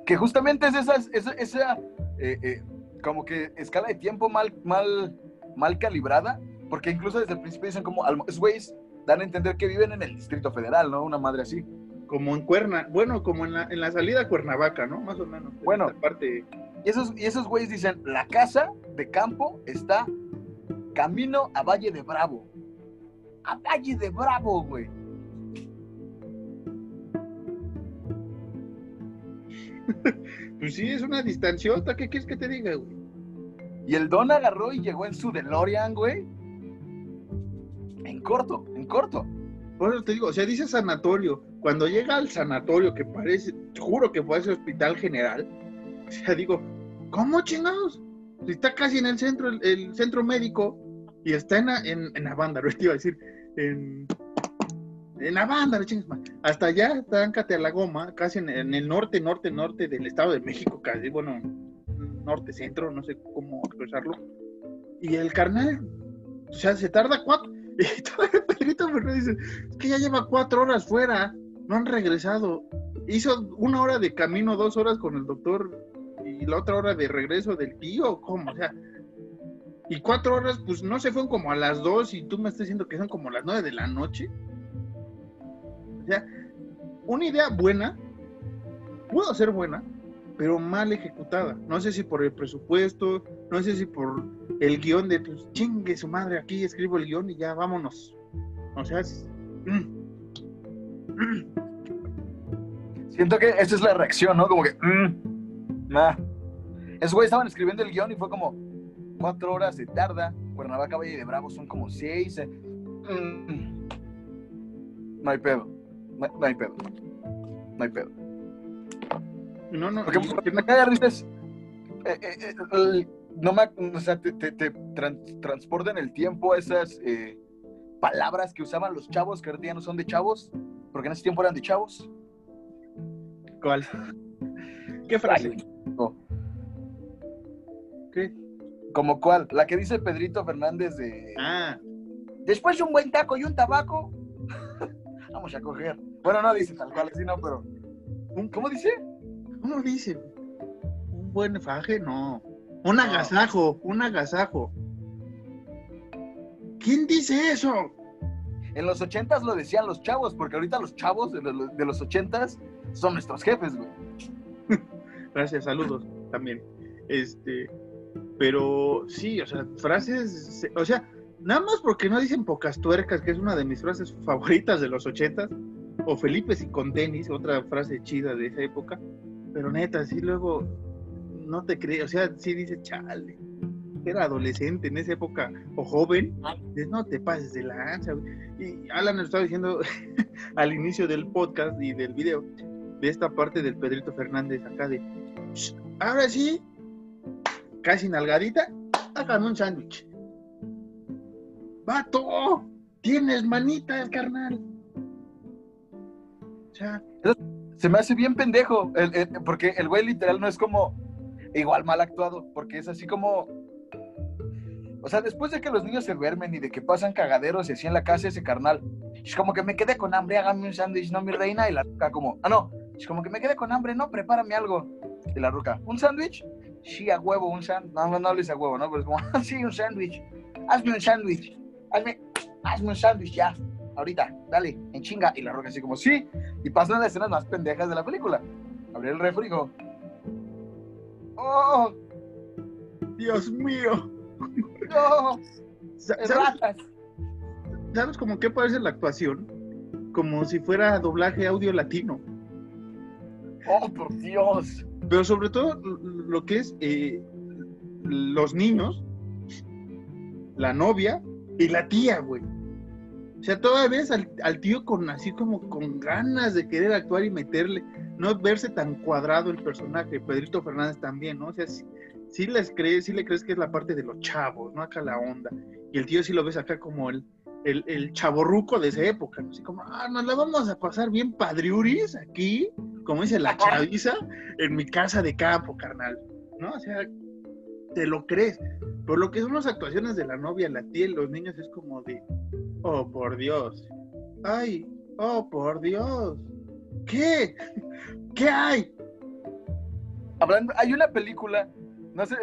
Que justamente es esa, esa, esa eh, eh, como que escala de tiempo mal, mal, mal calibrada, porque incluso desde el principio dicen como, esos güeyes dan a entender que viven en el Distrito Federal, ¿no? Una madre así. Como en Cuerna, bueno, como en la, en la salida a Cuernavaca, ¿no? Más o menos. Bueno, parte... y esos, y esos güeyes dicen, la casa de campo está camino a Valle de Bravo. A Valle de Bravo, güey. pues sí, es una distanciota, ¿qué quieres que te diga, güey? Y el Don agarró y llegó en su DeLorean, güey. En corto, en corto. Eso te digo, o sea, dice sanatorio. Cuando llega al sanatorio, que parece, juro que fue ese hospital general, o sea, digo, ¿cómo chingados? Está casi en el centro, el, centro médico, y está en, en, en Avándaro, te iba a decir, en, en Avándaro, chingados. Hasta allá está en la Goma, casi en, el norte, norte, norte del Estado de México, casi, bueno, norte, centro, no sé cómo expresarlo. Y el carnal, o sea, se tarda cuatro. Y el Pedrito me dice, es que ya lleva cuatro horas fuera, no han regresado. Hizo una hora de camino, dos horas con el doctor y la otra hora de regreso del tío, ¿cómo? O sea, y cuatro horas, pues no se fueron como a las dos y tú me estás diciendo que son como las nueve de la noche. Sea, una idea buena, pudo ser buena, pero mal ejecutada. No sé si por el presupuesto, no sé si por el guion de, pues chingue su madre, aquí escribo el guion y ya vámonos. O sea, mm. siento que esa es la reacción, ¿no? Como que, mm, nah. Esos güeyes estaban escribiendo el guion y fue como cuatro horas de tarda. Cuernavaca Valle de Bravo son como seis. Eh, mm. No hay pedo. No hay pedo. No hay pedo. No, no. Porque, me cae dices, eh, eh, eh, no me, o sea, te, te, transportan el tiempo a esas palabras que usaban los chavos que ahora ya no son de chavos, porque en ese tiempo eran de chavos. ¿Cuál? ¿Qué frase? ¿Qué? ¿Como cuál? La que dice Pedrito Fernández de... Ah. Después de un buen taco y un tabaco, vamos a coger. Bueno, no dice tal cual, así no, pero... ¿Cómo dice? ¿Cómo dice? Un buen faje, no. Un agasajo, un agasajo. ¿Quién dice eso? En los ochentas lo decían los chavos, porque ahorita los chavos de los, ochentas son nuestros jefes, güey. Gracias, saludos también. Este, pero sí, o sea, frases, o sea, nada más porque no dicen pocas tuercas, que es una de mis frases favoritas de los ochentas, o Felipe y con tenis, otra frase chida de esa época. Pero neta, sí luego no te crees, o sea, sí dice, chale, era adolescente en esa época, o joven, no te pases de la ancha. Y Alan nos estaba diciendo al inicio del podcast y del video, de esta parte del Pedrito Fernández acá de, ahora sí, casi nalgadita, hágame un sándwich. Vato, tienes manitas, carnal. O sea, se me hace bien pendejo, porque el güey literal no es como igual mal actuado, porque es así como... O sea, después de que los niños se duermen y de que pasan cagaderos y así en la casa ese carnal, es como que me quedé con hambre, hágame un sándwich, no mi reina, y la ruca como, ah no, es como que me quedé con hambre, no, prepárame algo. Y la ruca, ¿un sándwich? Sí, a huevo, un sándwich. No, no, no le a huevo, ¿no? Pero es como, sí, un sándwich. Hazme un sándwich. Hazme, hazme un sándwich ya ahorita, dale, en chinga. Y la roca así como, sí. Y pasan las escenas más pendejas de la película. Abrió el refri ¡oh! Dios mío. No. ¿Sabes, ¿Sabes cómo qué parece la actuación? Como si fuera doblaje audio latino. Oh, por Dios. Pero sobre todo lo que es eh, los niños, la novia y la tía, güey. O sea, todavía ves al, tío con así como con ganas de querer actuar y meterle, no verse tan cuadrado el personaje, Pedrito Fernández también, ¿no? O sea, sí, les crees, sí le crees que es la parte de los chavos, ¿no? Acá la onda. Y el tío sí lo ves acá como el, el, el de esa época, ¿no? Así como, ah, nos la vamos a pasar bien padriuris aquí, como dice la chaviza, en mi casa de campo, carnal, ¿no? O sea, te lo crees. Por lo que son las actuaciones de la novia, la tía y los niños es como de, oh por Dios, ay, oh por Dios, ¿qué? ¿Qué hay? hablando, hay una película, no sé,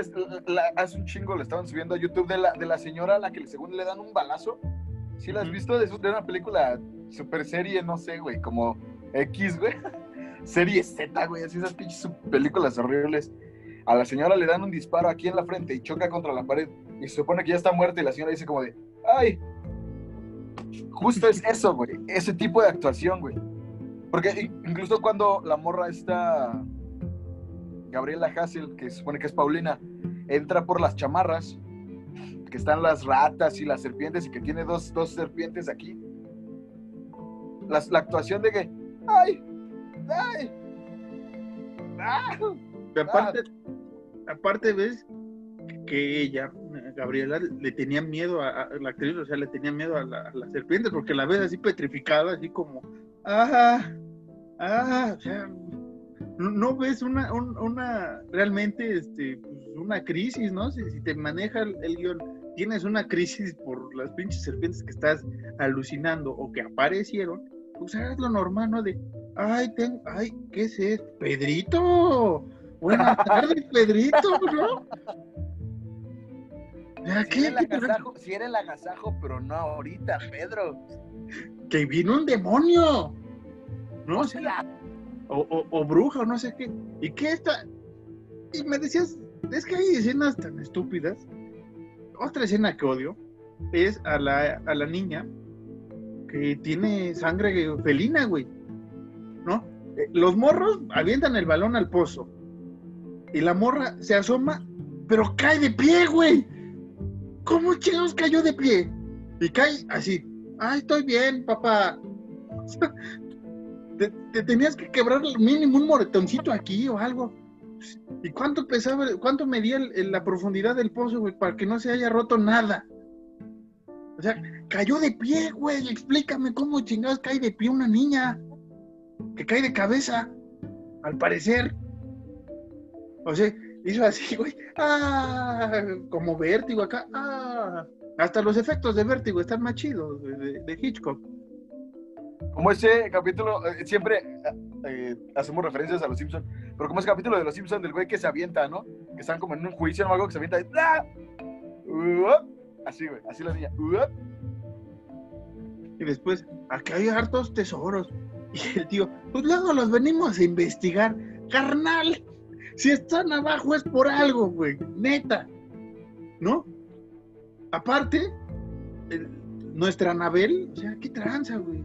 hace un chingo le estaban subiendo a YouTube de la, de la señora a la que según le dan un balazo. ¿Sí la has visto? De, de una película super serie, no sé, güey, como X, güey. serie Z, güey, así esas pinches películas horribles. A la señora le dan un disparo aquí en la frente y choca contra la pared y se supone que ya está muerta y la señora dice como de, ay, justo es eso, güey, ese tipo de actuación, güey. Porque incluso cuando la morra está, Gabriela Hassel, que se supone que es Paulina, entra por las chamarras, que están las ratas y las serpientes y que tiene dos, dos serpientes aquí. la actuación de que, ay, ay, ah, aparte, aparte ves que ella, Gabriela, le tenía miedo a, la actriz, o sea, le tenía miedo a la, serpiente, porque la ves así petrificada, así como, ah, ah, o sea, no, ves una, una, realmente, este, pues, una crisis, ¿no? Si, te maneja el, guion, tienes una crisis por las pinches serpientes que estás alucinando o que aparecieron, pues es lo normal, ¿no? De, ay, ay, ¿qué es esto? Pedrito, buenas tardes, Pedrito, ¿no? Si, era el agasajo, pero no ahorita, Pedro. Que vino un demonio. No sé. O, o, bruja, o no sé qué. ¿Y qué está? Y me decías, es que hay escenas tan estúpidas. Otra escena que odio es a la, a la niña que tiene sangre felina, güey. ¿No? Eh, los morros avientan el balón al pozo. Y la morra se asoma, pero cae de pie, güey. ¿Cómo chingados cayó de pie? Y cae así. Ay, estoy bien, papá. Te, tenías que quebrar mínimo un moretoncito aquí o algo. ¿Y cuánto pesaba, cuánto medía la profundidad del pozo, güey, para que no se haya roto nada? O sea, cayó de pie, güey. Explícame cómo chingados cae de pie una niña. Que cae de cabeza, al parecer. O sea, hizo así, güey, ah, como vértigo acá, ah, hasta los efectos de vértigo están más chidos de, Hitchcock. Como ese capítulo, eh, siempre eh, eh, hacemos referencias a los Simpsons, pero como ese capítulo de los Simpsons del güey que se avienta, ¿no? Que están como en un juicio o algo que se avienta, ¡ah! así, güey, así la niña, y después, acá hay hartos tesoros. Y el tío, pues luego los venimos a investigar, carnal. Si están abajo es por algo, güey. Neta. ¿No? Aparte, nuestra Anabel, o sea, ¿qué tranza, güey?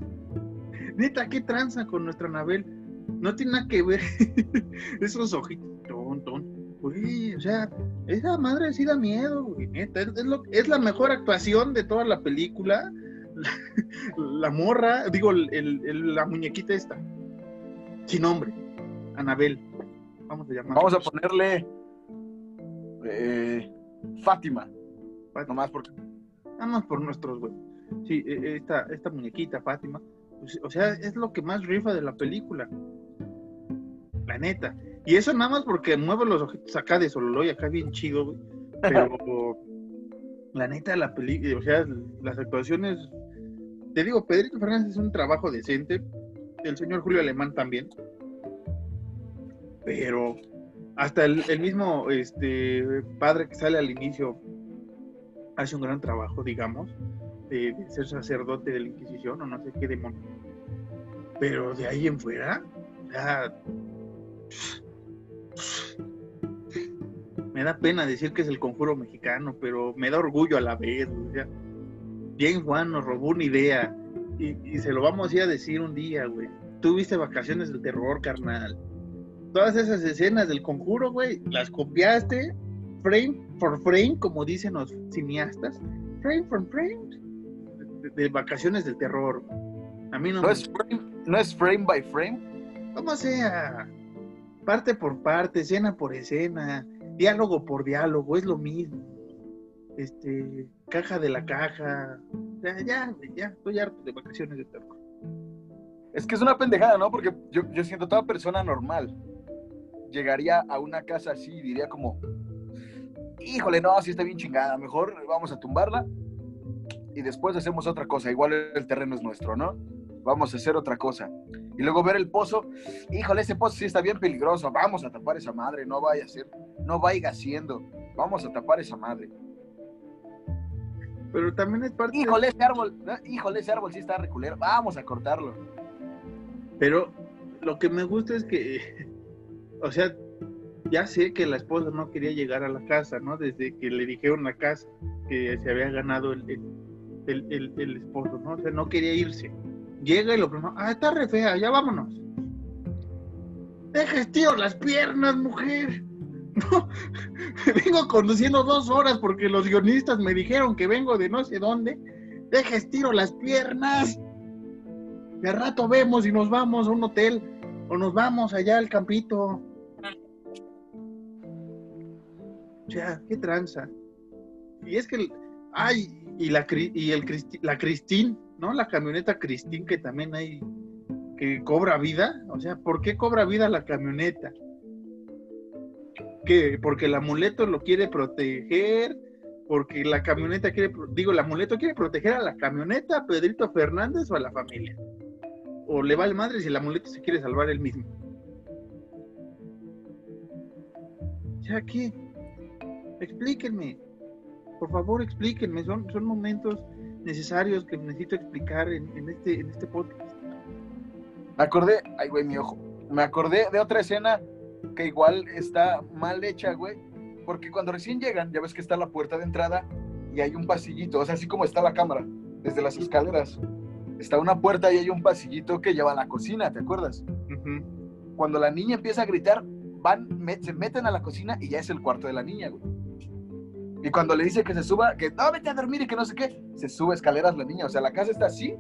Neta, ¿qué tranza con nuestra Anabel? No tiene nada que ver esos ojitos, ton, Güey, o sea, esa madre sí da miedo, güey. Neta, es, lo, es la mejor actuación de toda la película. La, morra, digo, la muñequita esta. Sin nombre. Anabel. Vamos a llamar. Vamos a ponerle eh, Fátima. Nomás porque. Nada más por nuestros, güey. Sí, e, esta, esta muñequita, Fátima. Pues, o sea, es lo que más rifa de la película. La neta. Y eso nada más porque mueve los ojitos acá de Sololoy, acá bien chido, güey. Pero la neta, la película, o sea, las actuaciones. Te digo, Pedrito Fernández es un trabajo decente. El señor Julio Alemán también pero hasta el, mismo este, padre que sale al inicio hace un gran trabajo, digamos, de, ser sacerdote de la Inquisición o no sé qué demonio. Pero de ahí en fuera, me da pena decir que es el conjuro mexicano, pero me da orgullo a la vez. bien Juan nos robó una idea y, se lo vamos a ir a decir un día, güey. Tú viste Vacaciones del Terror, carnal todas esas escenas del conjuro, güey, las copiaste frame por frame, como dicen los cineastas, frame for frame, de, vacaciones del terror. A mí no, ¿No, es frame, ¿No es frame by frame? Como sea, parte por parte, escena por escena, diálogo por diálogo, es lo mismo. Este, caja de la caja. Ya, ya, ya, estoy harto de vacaciones de terror. Es que es una pendejada, ¿no? Porque yo, yo siento toda persona normal llegaría a una casa así y diría como, híjole, no, si está bien chingada, mejor vamos a tumbarla y después hacemos otra cosa, igual el terreno es nuestro, ¿no? vamos a hacer otra cosa. Y luego ver el pozo, híjole, ese pozo sí está bien peligroso, vamos a tapar esa madre, no vaya a ser, no vaya haciendo, vamos a tapar esa madre. Pero también es parte. Híjole, ese árbol, híjole, ese árbol sí está reculero, vamos a cortarlo. Pero lo que me gusta es que, o sea, ya sé que la esposa no quería llegar a la casa, ¿no? Desde que le dijeron a casa que se había ganado el, el, el, esposo, ¿no? O sea, no quería irse. Llega y lo primero, ah, está re fea, ya vámonos. Dejes, tío, las piernas, mujer. No, vengo conduciendo dos horas porque los guionistas me dijeron que vengo de no sé dónde. Dejes, tiro las piernas. De rato vemos y nos vamos a un hotel o nos vamos allá al campito. Ya, qué tranza. Y es que, ay, y la, y el, la Cristín, ¿no? La camioneta Cristín que también hay, que cobra vida. O sea, ¿por qué cobra vida la camioneta? ¿Qué? Porque el amuleto lo quiere proteger, porque la camioneta quiere, digo, el amuleto quiere proteger a la camioneta, a Pedrito Fernández o a la familia. O le va el madre si el amuleto se quiere salvar él mismo. Ya, ¿qué? Explíquenme por favor explíquenme, son, son momentos necesarios que necesito explicar en, este, en este podcast. Me acordé, ay güey, mi ojo, me acordé de otra escena que igual está mal hecha, güey, porque cuando recién llegan, ya ves que está la puerta de entrada y hay un pasillito, o sea, así como está la cámara, desde las escaleras, está una puerta y hay un pasillito que lleva a la cocina, ¿te acuerdas? Cuando la niña empieza a gritar, van, se meten a la cocina y ya es el cuarto de la niña, güey. Y cuando le dice que se suba, que no, vete a dormir y que no sé qué, se sube escaleras la niña. O sea, la casa está así.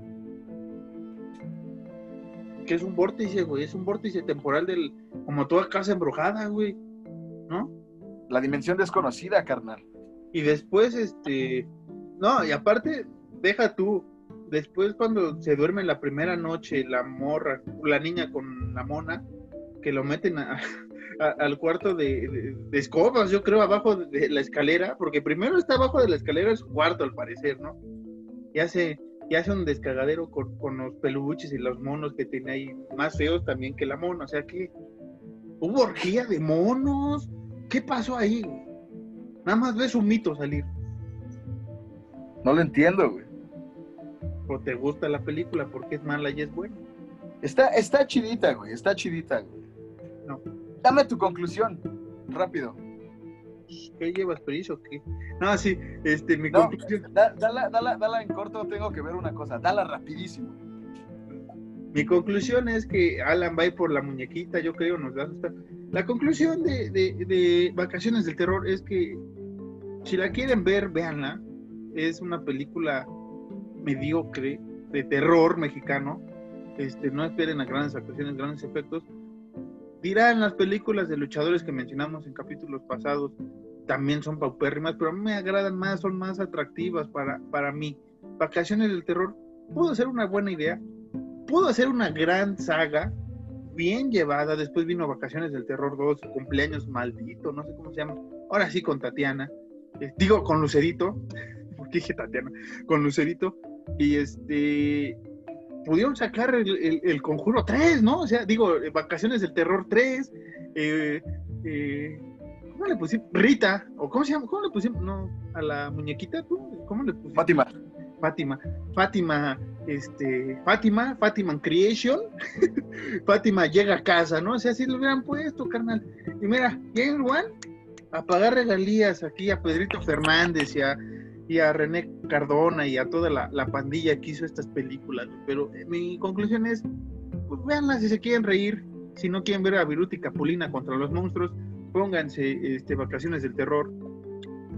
Que es un vórtice, güey. Es un vórtice temporal del. Como toda casa embrujada, güey. ¿No? La dimensión desconocida, carnal. Y después, este. No, y aparte, deja tú. Después, cuando se duerme la primera noche, la morra, la niña con la mona, que lo meten a, al cuarto de, escobas, yo creo, abajo de la escalera, porque primero está abajo de la escalera es su cuarto, al parecer, ¿no? Y hace, y hace un descagadero con, los peluches y los monos que tiene ahí, más feos también que la mona, o sea que hubo orgía de monos. ¿Qué pasó ahí? Nada más ves un mito salir. No lo entiendo, güey. O te gusta la película porque es mala y es buena. Está, está chidita, güey, está chidita, güey. No. Dame tu conclusión, rápido. ¿Qué llevas, perizo? ¿Qué? No, sí, este, mi conclusión. dala, dala, dala en corto, tengo que ver una cosa, dala rapidísimo. Mi conclusión es que Alan va a ir por la muñequita, yo creo, nos va a asustar. La conclusión de, de, Vacaciones del Terror es que si la quieren ver, véanla. Es una película mediocre de terror mexicano. Este, no esperen a grandes actuaciones, grandes efectos dirán las películas de luchadores que mencionamos en capítulos pasados también son paupérrimas, pero a mí me agradan más, son más atractivas para, para mí. Vacaciones del Terror pudo ser una buena idea, pudo ser una gran saga, bien llevada. Después vino Vacaciones del Terror 2, cumpleaños maldito, no sé cómo se llama. Ahora sí con Tatiana, eh, digo con Lucerito, porque dije Tatiana, con Lucerito. Y este, pudieron sacar el, Conjuro 3, ¿no? O sea, digo, Vacaciones del Terror 3, eh, eh, ¿cómo le pusimos? Rita, o ¿cómo se llama? ¿Cómo le pusimos? No, a la muñequita, ¿cómo le pusimos? Fátima. Fátima, Fátima, este, Fátima, Fátima Creation, Fátima llega a casa, ¿no? O sea, si lo hubieran puesto, carnal. Y mira, James Wan a pagar regalías aquí a Pedrito Fernández y a y a René Cardona y a toda la, pandilla que hizo estas películas. Pero eh, mi conclusión es, pues si se quieren reír, si no quieren ver a Viruti Capulina contra los monstruos, pónganse este, Vacaciones del Terror.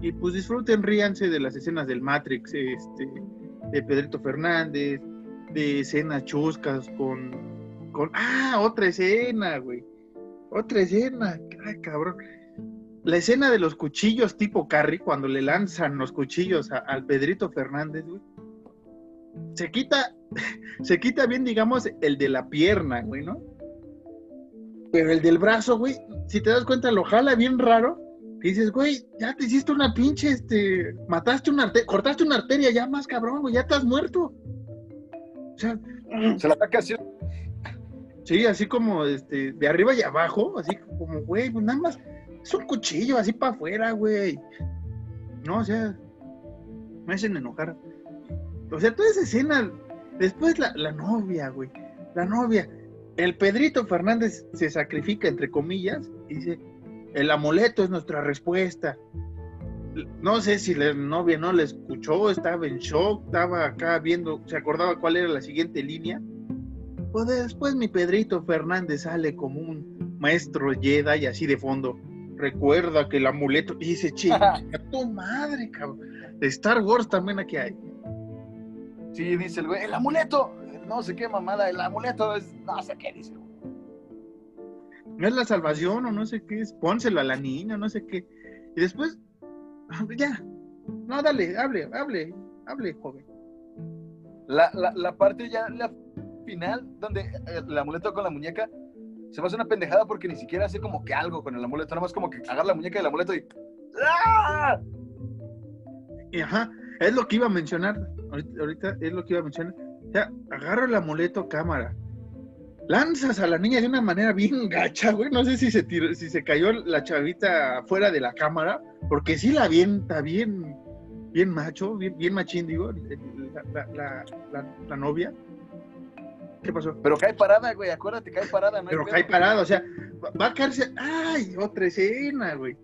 Y pues disfruten, ríanse de las escenas del Matrix, este, de Pedrito Fernández, de escenas chuscas con, con, ah, otra escena, güey, otra escena, ay, cabrón la escena de los cuchillos tipo Carrie, cuando le lanzan los cuchillos al Pedrito Fernández, güey, se quita, se quita bien, digamos, el de la pierna, güey, ¿no? Pero el del brazo, güey, si te das cuenta, lo jala bien raro. Y dices, güey, ya te hiciste una pinche, este, mataste una arteria, cortaste una arteria, ya más cabrón, güey, ya estás muerto. O sea, Se la saca así. sí, así como este, de arriba y abajo, así como, güey, pues nada más, es un cuchillo así para afuera, güey. No, o sea, me hacen enojar. O sea, toda esa escena, después la, la novia, güey, la novia. El Pedrito Fernández se sacrifica, entre comillas, y dice, el amuleto es nuestra respuesta. No sé si la novia no le escuchó, estaba en shock, estaba acá viendo, se acordaba cuál era la siguiente línea. Pues después mi Pedrito Fernández sale como un maestro Jedi así de fondo. Recuerda que el amuleto, y dice, chinga, tu madre, cabrón. Star Wars también aquí hay. Sí, dice el güey, el amuleto. No sé qué mamada, el amuleto es. No sé qué dice. No es la salvación o no sé qué es, pónselo a la niña, no sé qué. Y después, ya, no, dale, hable, hable, hable, joven. La, la, la parte ya, la final, donde eh, el amuleto con la muñeca se me hace una pendejada porque ni siquiera hace como que algo con el amuleto, nada más como que agarra la muñeca del amuleto y. ¡Ah! Ajá, es lo que iba a mencionar, ahorita, es lo que iba a mencionar. O sea, agarra el amuleto cámara, lanzas a la niña de una manera bien gacha, güey. No sé si se tiró, si se cayó la chavita fuera de la cámara, porque sí la avienta bien, bien macho, bien, machín, digo, la- la novia. ¿Qué pasó? Pero cae parada, güey, acuérdate, cae parada, no hay Pero cae parado, o sea, va- a caerse. ¡Ay! Otra escena, güey.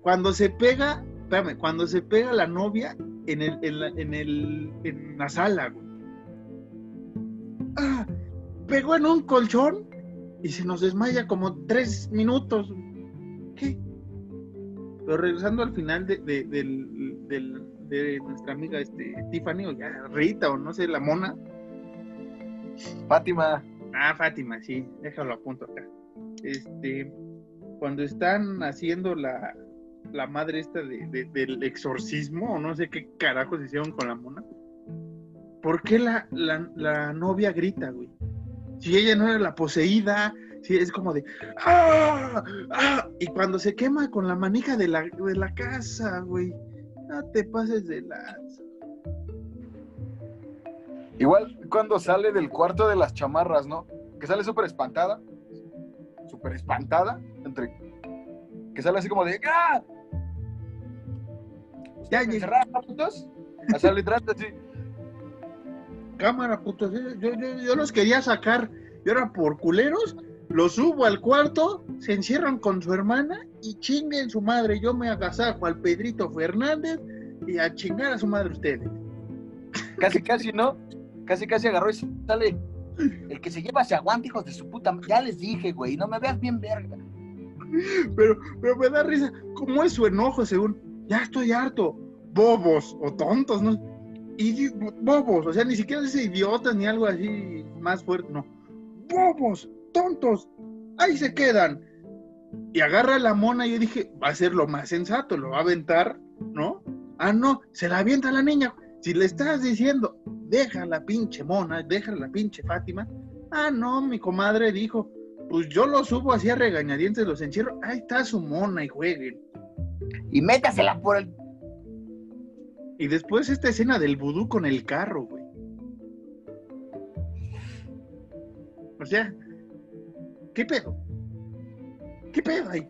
Cuando se pega, espérame, cuando se pega la novia en el, en la, en el, en la sala, güey. Ah, pegó en un colchón y se nos desmaya como tres minutos. ¿Qué? Pero regresando al final de, de, del- de nuestra amiga este, Tiffany, o ya Rita, o no sé, la mona. Fátima. Ah, Fátima, sí, déjalo a punto acá. Este, cuando están haciendo la, la madre esta de- del exorcismo, o no sé qué carajos hicieron con la mona, ¿por qué la, la, la novia grita, güey? Si ella no era la poseída, si es como de ¡Ah! ¡Ah! Y cuando se quema con la manija de la, de la casa, güey, no te pases de las. Igual cuando sale del cuarto de las chamarras, ¿no? Que sale súper espantada. Súper espantada. Entre. Que sale así como de. ¡Ah! Ya ¿Ustedes llegué. encerrados, putos? A atrás así. cámara, putos. Yo, yo, yo los quería sacar. Y ahora por culeros, los subo al cuarto, se encierran con su hermana y chinguen su madre. Yo me agasajo al Pedrito Fernández y a chingar a su madre ustedes. Casi, casi, ¿no? Casi, casi agarró y sale. El que se lleva se aguanta, hijos de su puta. Ya les dije, güey. No me veas bien verga. Pero, pero me da risa. ¿Cómo es su enojo según? Ya estoy harto. Bobos o tontos, ¿no? Y bobos, o sea, ni siquiera dice idiotas ni algo así más fuerte, no. Bobos, tontos, ahí se quedan. Y agarra la mona y yo dije, va a ser lo más sensato, lo va a aventar, ¿no? Ah, no, se la avienta la niña. Si le estás diciendo, deja la pinche mona, deja la pinche Fátima. Ah, no, mi comadre dijo, pues yo lo subo así a regañadientes, los encierro. Ahí está su mona y jueguen. Y métasela por el. Y después esta escena del vudú con el carro, güey. O sea, ¿qué pedo? ¿Qué pedo ahí?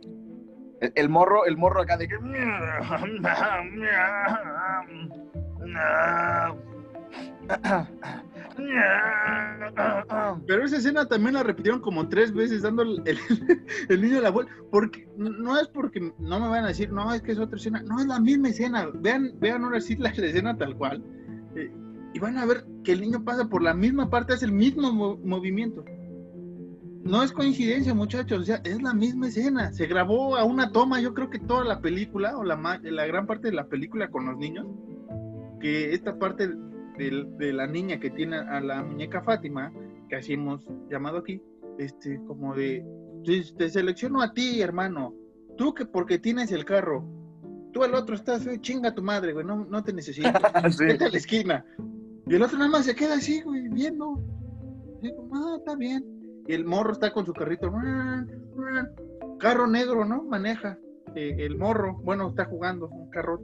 El, el morro, el morro acá de que. Pero esa escena también la repitieron como tres veces dando el, niño la vuelta. Porque no es porque no me van a decir, no, es que es otra escena. No, es la misma escena. Vean, vean ahora sí la, la escena tal cual. Eh, y van a ver que el niño pasa por la misma parte, hace el mismo mo- movimiento. No es coincidencia, muchachos. O sea, es la misma escena. Se grabó a una toma, yo creo que toda la película, o la, la gran parte de la película con los niños. Que esta parte de la niña que tiene a la muñeca Fátima, que así hemos llamado aquí, este, como de, te, te selecciono a ti, hermano, tú que porque tienes el carro, tú el otro estás feo, chinga tu madre, güey, no, no te necesito, Sí. vete a la esquina. Y el otro nada más se queda así, güey, viendo, ah, está bien. Y el morro está con su carrito, carro negro, ¿no? Maneja. Eh, el morro, bueno, está jugando un carro.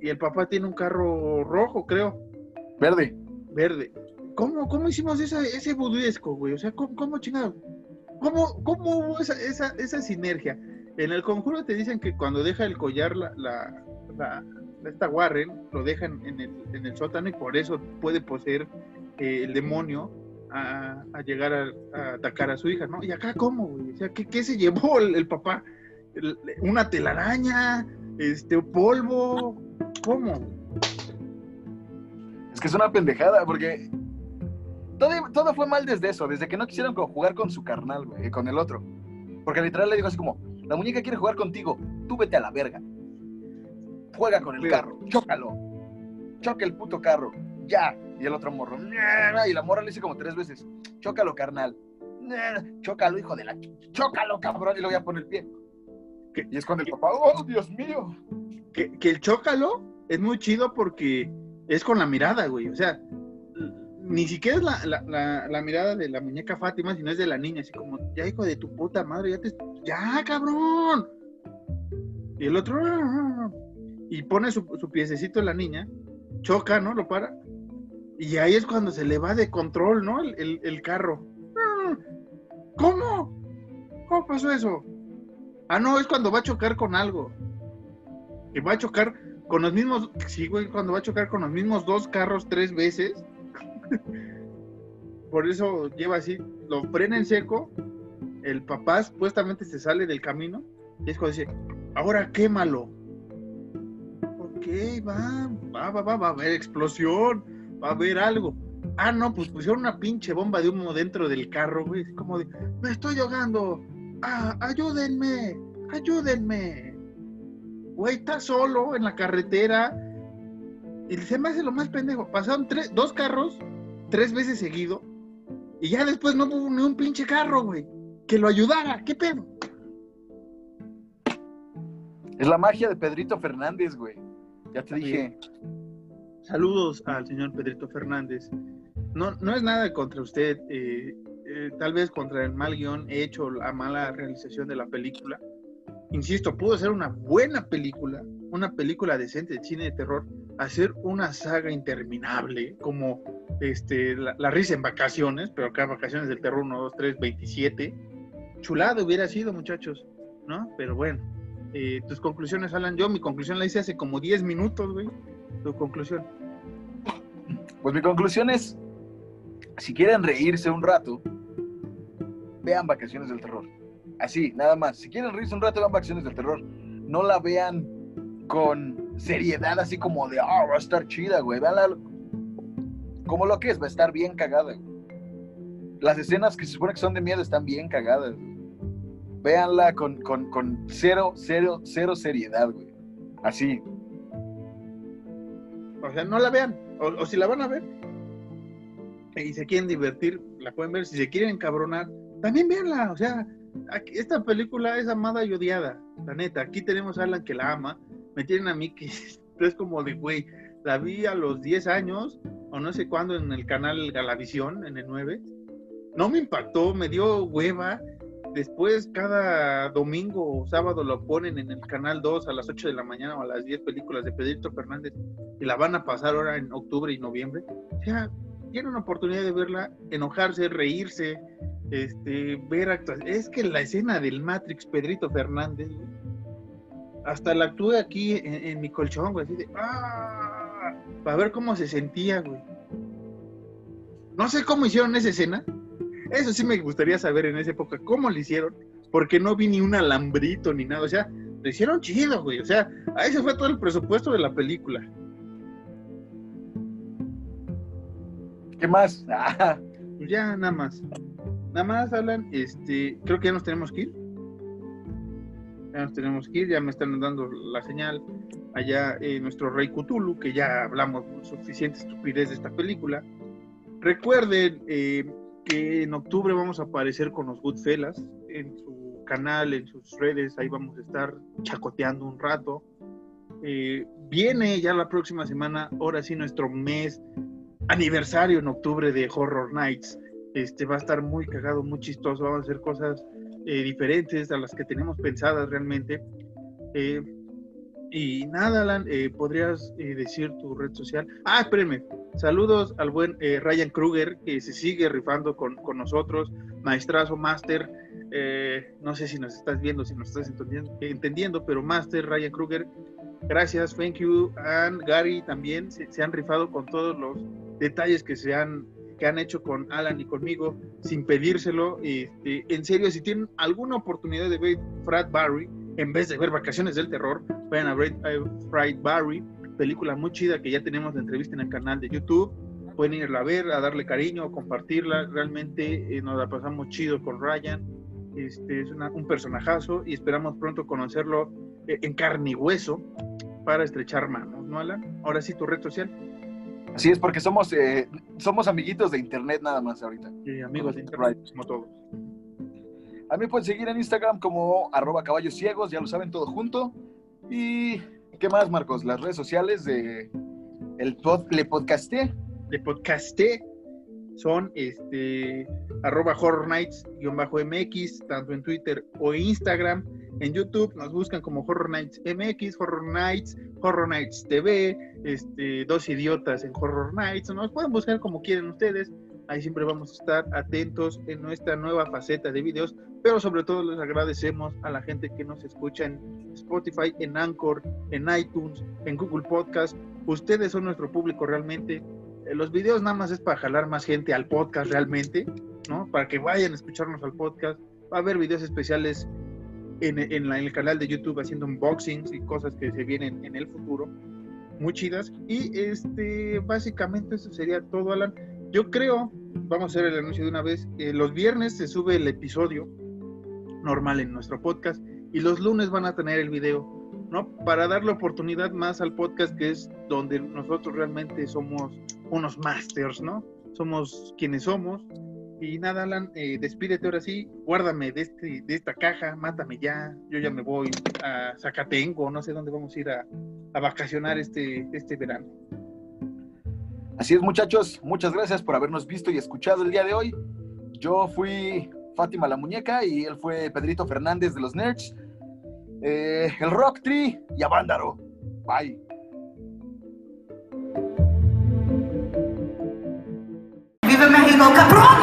Y el papá tiene un carro rojo, creo Verde. verde. ¿cómo, cómo hicimos esa, ese buduesco, güey? O sea, ¿cómo, cómo chingado? ¿Cómo, ¿Cómo hubo esa, esa, esa sinergia? En el conjuro te dicen que cuando deja el collar la, la, la esta Warren, lo dejan en el, en el sótano y por eso puede poseer eh, el demonio a, a llegar a, a, atacar a su hija, ¿no? ¿Y acá cómo, güey? O sea, ¿qué, qué se llevó el, el papá? El, ¿Una telaraña? Este, polvo? ¿Cómo? Es que es una pendejada, porque todo, todo fue mal desde eso, desde que no quisieron jugar con su carnal, güey, con el otro. Porque literal le digo así como, la muñeca quiere jugar contigo, tú vete a la verga. Juega con el carro, chócalo. Choca el puto carro, ya. Y el otro morro, y la morra le dice como tres veces, chócalo, carnal. Chócalo, hijo de la... Chócalo, cabrón, y le voy a poner el pie. Y es cuando el papá, oh, Dios mío. Que, que el chócalo es muy chido porque es con la mirada, güey. O sea, ni siquiera es la, la, la, mirada de la muñeca Fátima, sino es de la niña, así como, ya hijo de tu puta madre, ya te... ¡Ya, cabrón! Y el otro... Y pone su, su piececito en la niña, choca, ¿no? Lo para. Y ahí es cuando se le va de control, ¿no? El, el, carro. ¿Cómo? ¿Cómo pasó eso? Ah, no, es cuando va a chocar con algo. Que va a chocar con los mismos, sí, güey, cuando va a chocar con los mismos dos carros tres veces. Por eso lleva así, lo frena en seco, el papá supuestamente se sale del camino y es cuando dice, ahora quémalo. Ok, va, va, va, va, va a haber explosión, va a haber algo. Ah, no, pues pusieron una pinche bomba de humo dentro del carro, güey, como de, me estoy ahogando, ah, ayúdenme, ayúdenme. Güey, está solo en la carretera. Y se me hace lo más pendejo. Pasaron tres, dos carros tres veces seguido. Y ya después no hubo ni un pinche carro, güey. Que lo ayudara. ¿Qué pedo? Es la magia de Pedrito Fernández, güey. Ya te dije. Saludos al señor Pedrito Fernández. No, no es nada contra usted. Eh, eh, tal vez contra el mal guion hecho, la mala realización de la película. Insisto, pudo ser una buena película, una película decente de cine de terror, hacer una saga interminable como este, la, risa en vacaciones, pero acá vacaciones del terror 1, 2, 3, 27. Chulado hubiera sido, muchachos, ¿no? Pero bueno, eh, tus conclusiones, Alan. Yo mi conclusión la hice hace como 10 minutos, güey. Tu conclusión. Pues mi conclusión es, si quieren reírse un rato, vean Vacaciones del Terror. Así, nada más. Si quieren reírse un rato, vean Vacaciones del Terror. No la vean con seriedad, así como de, ah, oh, va a estar chida, güey. Veanla como lo que es, va a estar bien cagada. Las escenas que se supone que son de miedo están bien cagadas. Véanla con, con, con cero, cero, cero seriedad, güey. Así. O sea, no la vean. O, o, si la van a ver y se quieren divertir, la pueden ver. Si se quieren encabronar, también véanla. O sea, aquí, esta película es amada y odiada. La neta, aquí tenemos a Alan que la ama. Me tienen a mí que es como de, güey, la vi a los 10 años o no sé cuándo en el canal Galavisión, en el 9. No me impactó, me dio hueva. Después cada domingo o sábado lo ponen en el canal 2 a las 8 de la mañana o a las 10 películas de Pedrito Fernández y la van a pasar ahora en octubre y noviembre. O sea, tienen una oportunidad de verla, enojarse, reírse, este, ver actuaciones. Es que la escena del Matrix Pedrito Fernández, hasta la actué aquí en, en mi colchón, güey, así de ¡ah! Para ver cómo se sentía, güey. No sé cómo hicieron esa escena. Eso sí me gustaría saber en esa época cómo lo hicieron, porque no vi ni un alambrito ni nada. O sea, lo hicieron chido, güey. O sea, a ese fue todo el presupuesto de la película. ¿Qué más? Pues ya, nada más. Nada más, Alan, este, creo que ya nos tenemos que ir. Ya nos tenemos que ir, ya me están dando la señal allá eh, nuestro Rey Cthulhu, que ya hablamos suficiente estupidez de esta película. Recuerden eh, que en octubre vamos a aparecer con los Goodfellas en su canal, en sus redes, ahí vamos a estar chacoteando un rato. Eh, viene ya la próxima semana, ahora sí, nuestro mes aniversario en octubre de Horror Nights. Este va a estar muy cagado, muy chistoso, vamos a hacer cosas eh, diferentes a las que tenemos pensadas realmente. Eh, Y nada, Alan, eh, ¿podrías eh, decir tu red social? Ah, espérenme. Saludos al buen eh, Ryan Kruger, que se sigue rifando con, con nosotros. Maestrazo, Master. no sé si nos estás viendo, si nos estás entendiendo, entendiendo pero Master, Ryan Kruger, gracias, thank you. And Gary también se, se han rifado con todos los detalles que se han que han hecho con Alan y conmigo sin pedírselo. Este, en serio, si tienen alguna oportunidad de ver Frat Barry, en vez de ver Vacaciones del Terror, vayan a ver Frat Barry, película muy chida que ya tenemos de entrevista en el canal de YouTube. Pueden irla a ver, a darle cariño, compartirla. Realmente eh, nos la pasamos chido con Ryan. Este, es un personajazo y esperamos pronto conocerlo eh, en carne y hueso para estrechar manos, ¿no, Alan? Ahora sí, tu red social. Así es, porque somos, eh, somos amiguitos de internet nada más ahorita. Sí, amigos de internet, como todos. A mí pueden seguir en Instagram como arroba caballos ciegos, ya lo saben, todo junto. Y, ¿qué más, Marcos? Las redes sociales de el pod, Le Podcasté. Le Podcasté son este, arroba Horror Nights-MX, tanto en Twitter o Instagram. En YouTube nos buscan como Horror Nights MX, Horror Nights, Horror Nights TV, este, dos idiotas en Horror Nights. Nos pueden buscar como quieren ustedes. Ahí siempre vamos a estar atentos en nuestra nueva faceta de videos, pero sobre todo les agradecemos a la gente que nos escucha en Spotify, en Anchor, en iTunes, en Google Podcast. Ustedes son nuestro público realmente eh, los videos nada más es para jalar más gente al podcast realmente, ¿no? Para que vayan a escucharnos al podcast. Va a haber videos especiales en, el canal de YouTube haciendo unboxings y cosas que se vienen en el futuro. Muy chidas. Y este, básicamente eso sería todo, Alan. Yo creo, vamos a hacer el anuncio de una vez, los viernes se sube el episodio normal en nuestro podcast y los lunes van a tener el video, ¿no? Para darle oportunidad más al podcast que es donde nosotros realmente somos unos masters, ¿no? Somos quienes somos. Y nada, Alan, eh, despídete ahora sí, guárdame de, este, de esta caja, mátame ya, yo ya me voy a Zacatengo, no sé dónde vamos a ir a, a vacacionar este, este verano. Así es, muchachos, muchas gracias por habernos visto y escuchado el día de hoy. Yo fui Fátima la Muñeca y él fue Pedrito Fernández de los Nerds. Eh, el Rock Tree y Avándaro. Bye. Viva México, Capri.